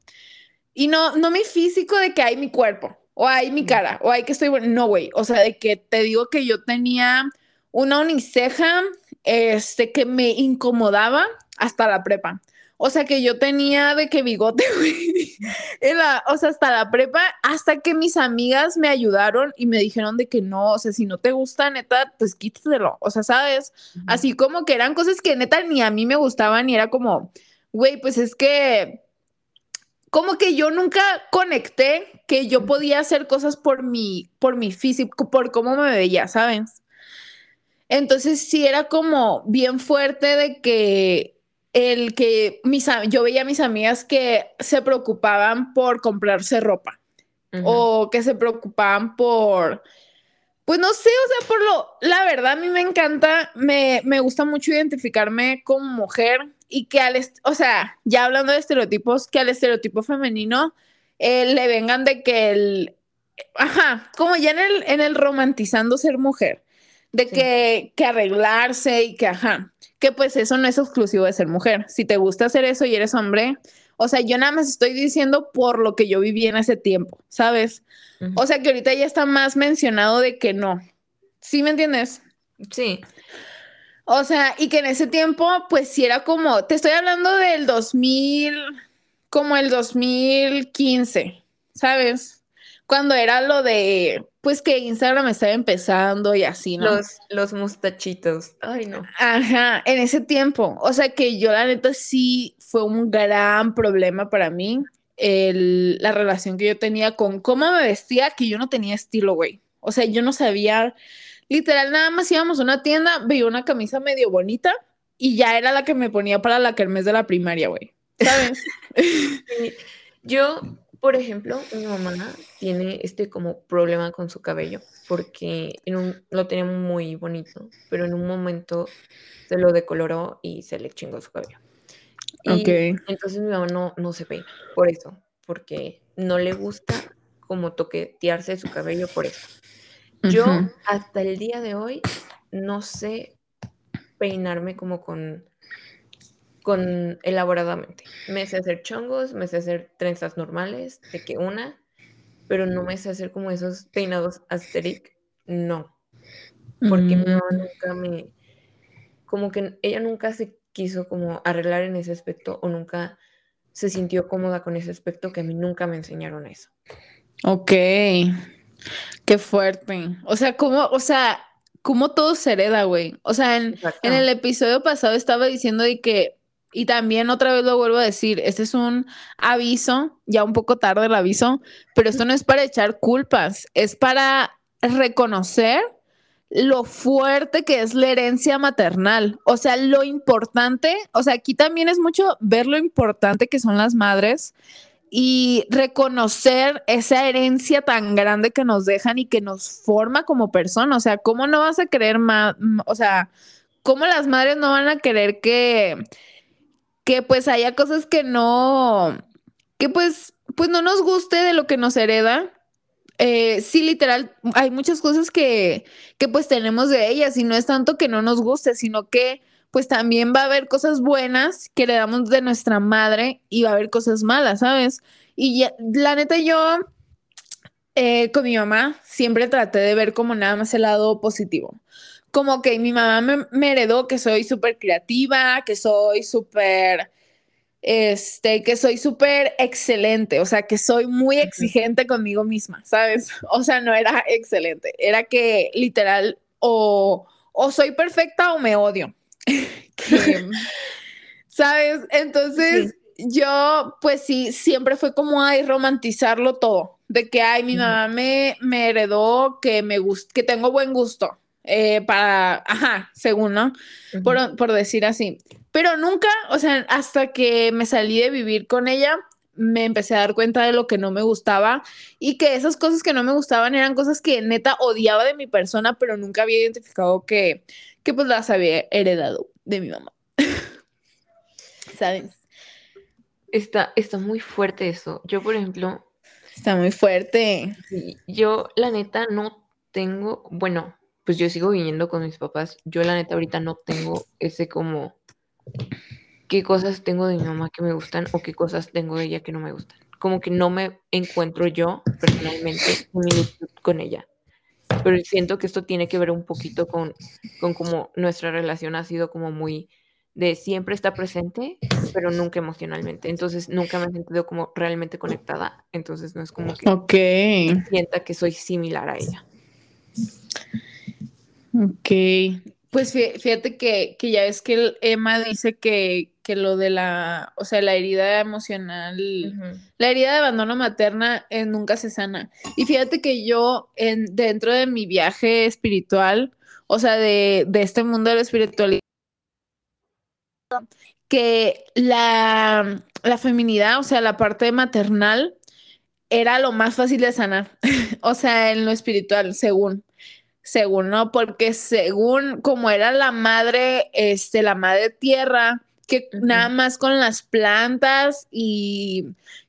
Y no, no mi físico de que hay mi cuerpo, o hay mi cara, o hay que estoy bueno. No, güey. O sea, de que te digo que yo tenía una uniceja, este, que me incomodaba hasta la prepa. O sea, que yo tenía de que bigote, güey. o sea, hasta la prepa, hasta que mis amigas me ayudaron y me dijeron de que no, o sea, si no te gusta, neta, pues quítatelo. O sea, ¿sabes? Así como que eran cosas que neta ni a mí me gustaban y era como, güey, pues es que como que yo nunca conecté que yo podía hacer cosas por mi, por mi físico, por cómo me veía, ¿sabes? Entonces sí era como bien fuerte de que el que mis, yo veía a mis amigas que se preocupaban por comprarse ropa o que se preocupaban por, pues no sé, o sea, por lo, la verdad a mí me encanta, me, me gusta mucho identificarme como mujer y que al, o sea, ya hablando de estereotipos, que al estereotipo femenino eh, le vengan de que el, ajá, como ya en el, en el romantizando ser mujer, de que, que arreglarse y que, ajá, que pues eso no es exclusivo de ser mujer. Si te gusta hacer eso y eres hombre, o sea, yo nada más estoy diciendo por lo que yo viví en ese tiempo, ¿sabes? O sea, que ahorita ya está más mencionado de que no. ¿Sí me entiendes? Sí. O sea, y que en ese tiempo, pues sí era como, te estoy hablando del 2000, como el 2015, ¿sabes? Cuando era lo de, pues que Instagram estaba empezando y así, ¿no? Los, los mustachitos. Ay, no. Ajá, en ese tiempo. O sea que yo la neta sí fue un gran problema para mí el, la relación que yo tenía con cómo me vestía, que yo no tenía estilo, güey. O sea, yo no sabía, literal, nada más íbamos a una tienda, veía una camisa medio bonita y ya era la que me ponía para la kermés de la primaria, güey. ¿Sabes? yo por ejemplo, mi mamá tiene este como problema con su cabello, porque en un, lo tenía muy bonito, pero en un momento se lo decoloró y se le chingó su cabello. Y entonces mi mamá no, no se peina, por eso, porque no le gusta como toquetearse su cabello por eso. Yo hasta el día de hoy no sé peinarme como con con elaboradamente. Me sé hacer chongos, me sé hacer trenzas normales, de que una, pero no me sé hacer como esos peinados asteric, no. Porque mi mamá mm. nunca me, como que ella nunca se quiso como arreglar en ese aspecto o nunca se sintió cómoda con ese aspecto que a mí nunca me enseñaron eso. Ok, qué fuerte. O sea, ¿cómo, o sea, cómo todo se hereda, güey? O sea, en, en, el episodio pasado estaba diciendo de que y también otra vez lo vuelvo a decir, este es un aviso, ya un poco tarde el aviso, pero esto no es para echar culpas, es para reconocer lo fuerte que es la herencia maternal, o sea, lo importante, o sea, aquí también es mucho ver lo importante que son las madres y reconocer esa herencia tan grande que nos dejan y que nos forma como persona, o sea, ¿cómo no vas a querer más, o sea, cómo las madres no van a querer que que pues haya cosas que no, que pues, pues no nos guste de lo que nos hereda. Eh, sí, literal, hay muchas cosas que, que pues tenemos de ellas y no es tanto que no nos guste, sino que pues también va a haber cosas buenas que le damos de nuestra madre y va a haber cosas malas, ¿sabes? Y la neta yo eh, con mi mamá siempre traté de ver como nada más el lado positivo como que mi mamá me, heredó que soy súper creativa, que soy súper, este, que soy súper excelente, o sea, que soy muy exigente conmigo misma, ¿sabes? O sea, no era excelente, era que literal o, o soy perfecta o me odio. ¿Sabes? Entonces, yo, pues sí, siempre fue como, ay, romantizarlo todo, de que, ay, mi mamá me, me heredó que me que tengo buen gusto, eh, para, ajá, según, ¿no? por, por decir así. Pero nunca, o sea, hasta que me salí de vivir con ella, me empecé a dar cuenta de lo que no me gustaba y que esas cosas que no me gustaban eran cosas que neta odiaba de mi persona, pero nunca había identificado que, que pues las había heredado de mi mamá. ¿Sabes? Está, está muy fuerte eso. Yo, por ejemplo... Está muy fuerte. Yo, la neta, no tengo, bueno, pues yo sigo viviendo con mis papás. Yo, la neta, ahorita no tengo ese como qué cosas tengo de mi mamá que me gustan o qué cosas tengo de ella que no me gustan. Como que no me encuentro yo personalmente con ella. Pero siento que esto tiene que ver un poquito con, con cómo nuestra relación ha sido como muy de siempre está presente, pero nunca emocionalmente. Entonces nunca me he sentido como realmente conectada. Entonces no es como que sienta que soy similar a ella. Ok. Pues fíjate que, ya es que Emma dice que, lo de la, o sea, la herida emocional, la herida de abandono materna eh, nunca se sana. Y fíjate que yo, en, dentro de mi viaje espiritual, o sea, de, este mundo de la espiritualidad, que la, la feminidad, o sea, la parte maternal, era lo más fácil de sanar, o sea, en lo espiritual, según según, ¿no? Porque según como era la madre, este, la madre tierra, que nada más con las plantas y,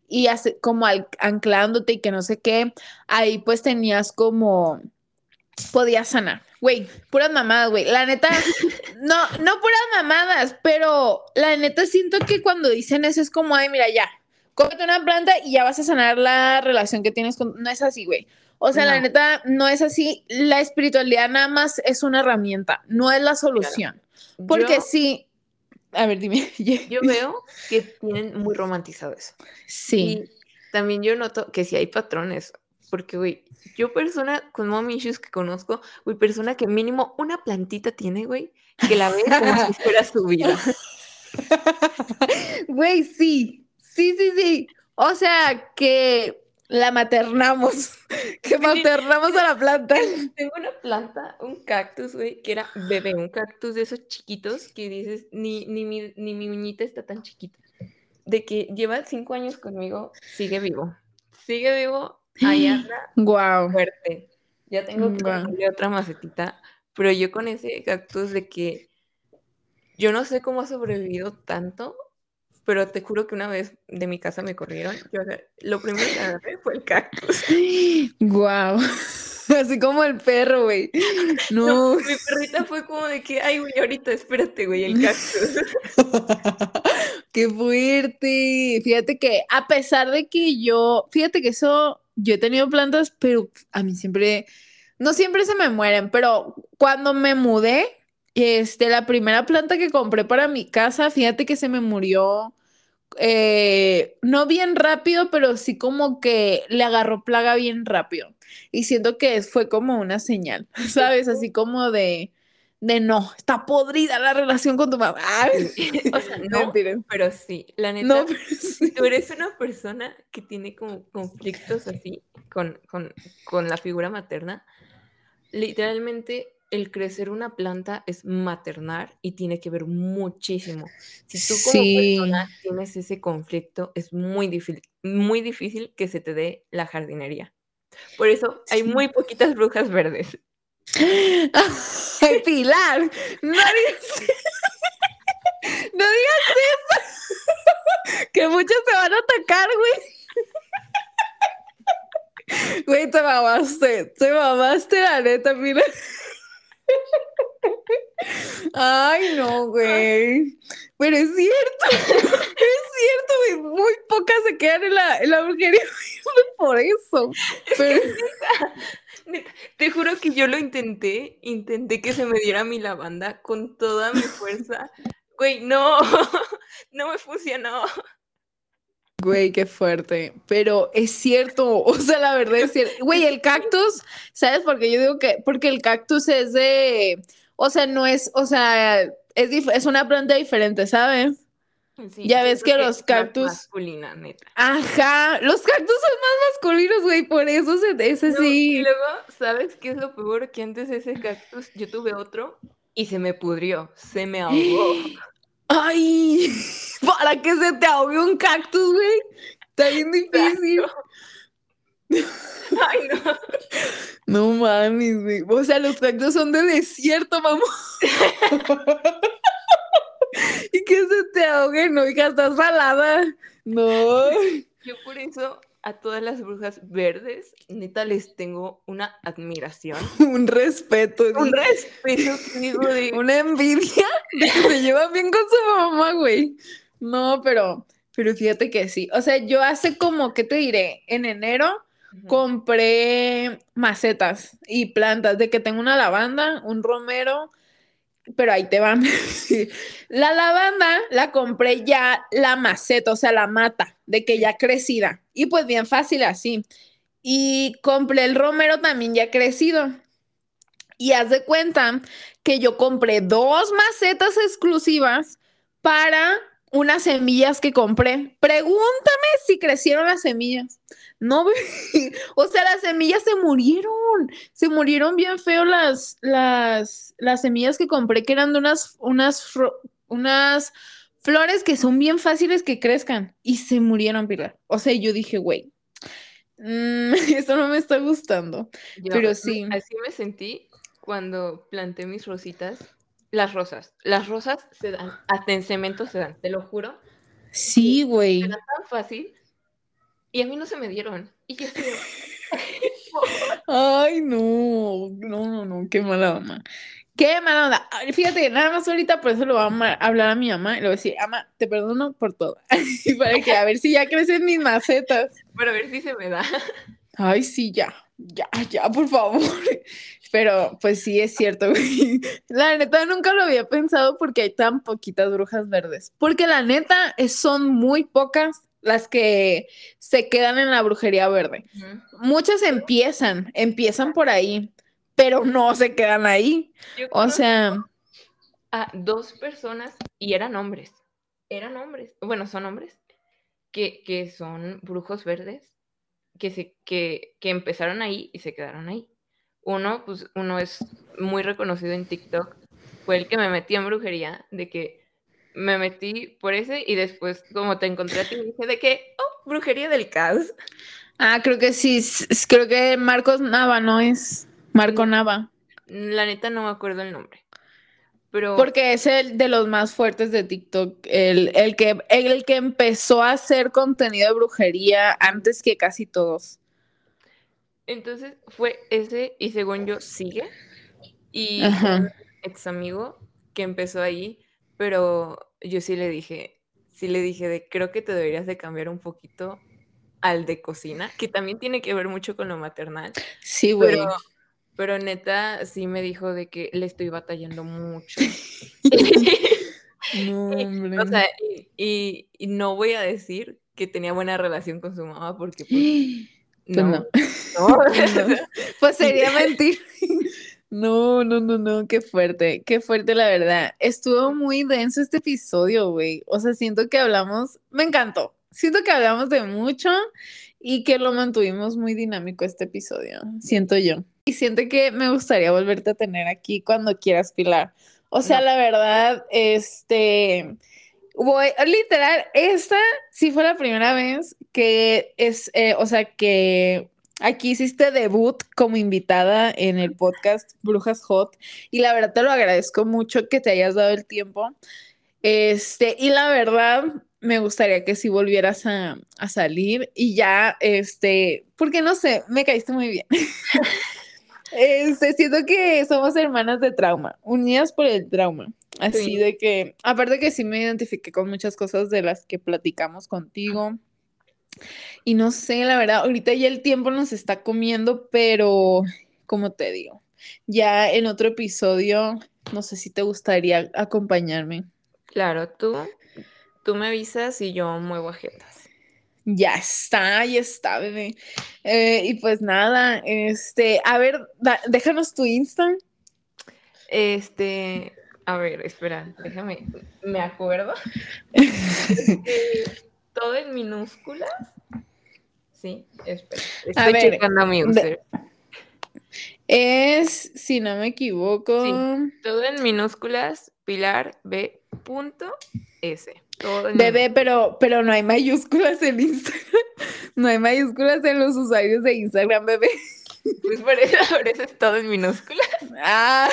y como anclándote y que no sé qué, ahí pues tenías como, podías sanar. Güey, puras mamadas, güey. La neta, no, no puras mamadas, pero la neta siento que cuando dicen eso es como, ay, mira, ya, cómete una planta y ya vas a sanar la relación que tienes con... No es así, güey. O sea, la neta, no es así. La espiritualidad nada más es una herramienta, no es la solución. Porque sí. A ver, dime. Yo veo que tienen muy romantizado eso. Sí. Y también yo noto que sí hay patrones. Porque, güey, yo persona con mom issues que conozco, güey, persona que mínimo una plantita tiene, güey, que la ve como si fuera su vida. Güey, sí. Sí, sí, sí. O sea, que la maternamos, que maternamos a la planta. Tengo una planta, un cactus, güey, que era bebé, un cactus de esos chiquitos que dices, ni, ni, mi, ni mi uñita está tan chiquita. De que lleva cinco años conmigo, sigue vivo. Sigue vivo, ahí anda. Wow. Fuerte. Ya tengo que wow. otra macetita, pero yo con ese cactus de que yo no sé cómo ha sobrevivido tanto, pero te juro que una vez de mi casa me corrieron. Yo, lo primero que agarré fue el cactus. ¡Guau! Así como el perro, güey. No. Mi perrita fue como de que, ay, güey, ahorita espérate, güey, el cactus. ¡Qué fuerte! Fíjate que a pesar de que yo, fíjate que eso, yo he tenido plantas, pero a mí siempre, no siempre se me mueren, pero cuando me mudé, este, la primera planta que compré para mi casa, fíjate que se me murió eh, no bien rápido, pero sí como que le agarró plaga bien rápido. Y siento que fue como una señal, ¿sabes? Así como de, de no, está podrida la relación con tu mamá. o sea, no, pero sí, la neta, tú eres una persona que tiene como conflictos así con, con, con la figura materna. Literalmente el crecer una planta es maternar y tiene que ver muchísimo. Si tú como persona tienes ese conflicto, es muy difícil, muy difícil que se te dé la jardinería. Por eso hay muy poquitas brujas verdes. Ay, Pilar, no digas, no digas eso. que muchos se van a atacar, güey. Güey, te mamaste, te mamaste la neta, Pilar. Ay, no, güey. Pero es cierto, es cierto, güey. Muy pocas se quedan en la, en la brujería por eso. te juro que yo lo intenté, intenté que se me diera mi lavanda con toda mi fuerza. Güey, no, no me funcionó. Güey, qué fuerte. Pero es cierto, o sea, la verdad es cierto. Güey, el cactus, ¿sabes por qué yo digo que? Porque el cactus es de, o sea, no es, o sea, es, es una planta diferente, ¿sabes? ya ves que los cactus. Masculina, neta. Ajá, los cactus son más masculinos, güey, por eso ese sí. Y luego, ¿sabes qué es lo peor? Que antes ese cactus yo tuve otro y se me pudrió, se me ahogó. Ay, para que se te ahogue un cactus, güey. Está bien difícil. Ay, no. No mames, güey. O sea, los cactus son de desierto, mamá. y que se te ahogue, no, hija, estás salada. No. Yo por eso a todas las brujas verdes, neta, les tengo una admiración. Un respeto. Un respeto, digo, de... Una envidia de que se llevan bien con su mamá, güey. No, pero, pero fíjate que sí. O sea, yo hace como, ¿qué te diré? En enero compré macetas y plantas, de que tengo una lavanda, un romero, pero ahí te van. la lavanda la compré ya la maceta, o sea, la mata, de que ya crecida. Y pues bien fácil así. Y compré el romero también ya crecido. Y haz de cuenta que yo compré dos macetas exclusivas para unas semillas que compré. Pregúntame si crecieron las semillas. No, o sea, las semillas se murieron. Se murieron bien feo las, las, las semillas que compré, que eran de unas, unas, unas flores que son bien fáciles que crezcan. Y se murieron, Pilar. O sea, yo dije, güey, mm, esto no me está gustando. pero sí. Así me sentí cuando planté mis rositas las rosas. Las rosas se dan, hasta en cemento se dan, te lo juro. Sí, güey. Era tan fácil. Y a mí no se me dieron. Y yo Ay, no, no, no, no, qué mala mamá. Qué mala onda. Fíjate, nada más ahorita por eso lo voy a hablar a mi mamá y le voy a decir, ama, te perdono por todo. Para que a ver si ya crecen mis macetas. Para ver si se me da. Ay, sí, ya, ya, ya, por favor. Pero pues sí es cierto, güey. La neta nunca lo había pensado porque hay tan poquitas brujas verdes. Porque la neta son muy pocas las que se quedan en la brujería verde. Muchas empiezan, empiezan por ahí, pero no se quedan ahí. O sea... A dos personas y eran hombres. Eran hombres. Bueno, son hombres. Que, que son brujos verdes. Que, se, que, que empezaron ahí y se quedaron ahí. Uno, pues uno es muy reconocido en TikTok, fue el que me metí en brujería, de que me metí por ese y después como te encontré a ti dije de que, oh, brujería del caos. Ah, creo que sí, creo que Marcos Nava, ¿no es? Marco mm, Nava. La neta no me acuerdo el nombre. Pero... Porque es el de los más fuertes de TikTok, el, el, que, el que empezó a hacer contenido de brujería antes que casi todos. Entonces fue ese, y según yo sigue, y un ex amigo que empezó ahí, pero yo sí le dije, sí le dije de creo que te deberías de cambiar un poquito al de cocina, que también tiene que ver mucho con lo maternal. Sí, güey. Pero, neta sí me dijo de que le estoy batallando mucho. no, hombre. O sea, y, y, no voy a decir que tenía buena relación con su mamá porque pues, pues no. Pues sería mentir. No, no, no, no, qué fuerte, qué fuerte la verdad. Estuvo muy denso este episodio, güey. O sea, siento que hablamos, me encantó. Siento que hablamos de mucho y que lo mantuvimos muy dinámico este episodio, siento yo. Y siento que me gustaría volverte a tener aquí cuando quieras, Pilar. O sea, la verdad, este, Voy, literal, esta sí fue la primera vez que es, eh, o sea, que aquí hiciste debut como invitada en el podcast Brujas Hot y la verdad te lo agradezco mucho que te hayas dado el tiempo. Este, y la verdad, me gustaría que si volvieras a, a salir y ya, este, porque no sé, me caíste muy bien. Este, siento que somos hermanas de trauma, unidas por el trauma. Así de que, aparte que sí me identifiqué con muchas cosas de las que platicamos contigo. Y no sé, la verdad, ahorita ya el tiempo nos está comiendo, pero como te digo, ya en otro episodio, no sé si te gustaría acompañarme. Claro, tú, tú me avisas y yo muevo agendas. Ya está, ya está, bebé. Eh, y pues nada, este, a ver, déjanos tu Insta. Este, A ver, espera, déjame, me acuerdo. todo en minúsculas. Sí, espera. Estoy checando a mi user. Es, si no me equivoco. todo en minúsculas, Pilar B. S. Bebé, pero, pero no hay mayúsculas en Instagram. No hay mayúsculas en los usuarios de Instagram, bebé. Pues por eso, por eso es todo en minúsculas. Ah.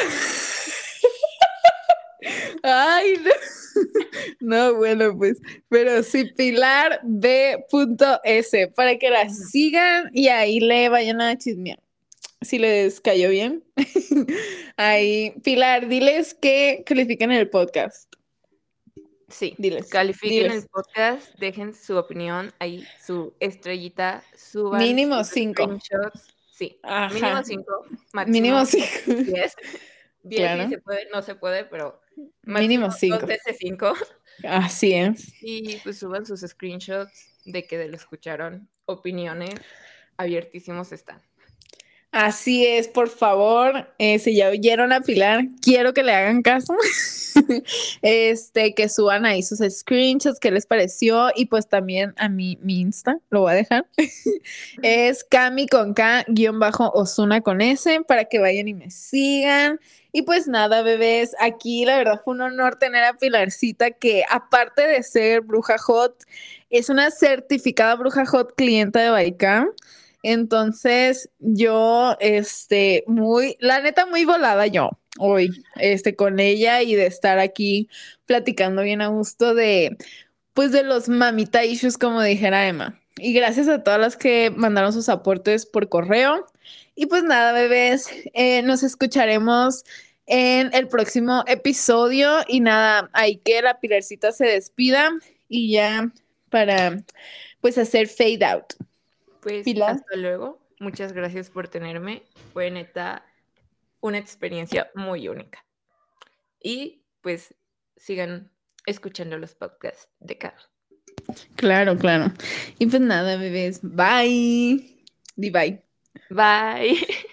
Ay, no. No, bueno, pues, pero sí, Pilar B.S. para que la sigan y ahí le vayan a chismear. Si les cayó bien. Ahí, Pilar, diles que califiquen el podcast. Sí, diles. Califiquen el podcast, dejen su opinión ahí, su estrellita, suban. Mínimo cinco. Sí, mínimo cinco. Mínimo cinco. Diez. Diez se puede, no se puede, pero mínimo cinco. Dos veces cinco. Así es. Y pues suban sus screenshots de que lo escucharon, opiniones, abiertísimos están. Así es, por favor, eh, si ya oyeron a Pilar, quiero que le hagan caso, este, que suban ahí sus screenshots, qué les pareció, y pues también a mi, mi Insta, lo voy a dejar, es Cami con K, guion bajo Osuna con S, para que vayan y me sigan. Y pues nada, bebés, aquí la verdad fue un honor tener a Pilarcita, que aparte de ser bruja hot, es una certificada bruja hot clienta de Baicam. Entonces, yo, este, muy, la neta, muy volada yo hoy, este, con ella y de estar aquí platicando bien a gusto de, pues, de los mamita issues, como dijera Emma. Y gracias a todas las que mandaron sus aportes por correo. Y pues nada, bebés, eh, nos escucharemos en el próximo episodio. Y nada, hay que la pilarcita se despida y ya para, pues, hacer fade out. Pues hasta luego. Muchas gracias por tenerme. Fue neta una experiencia muy única. Y pues sigan escuchando los podcasts de Carl. Claro, claro. Y pues nada, bebés. Bye. Di bye. Bye.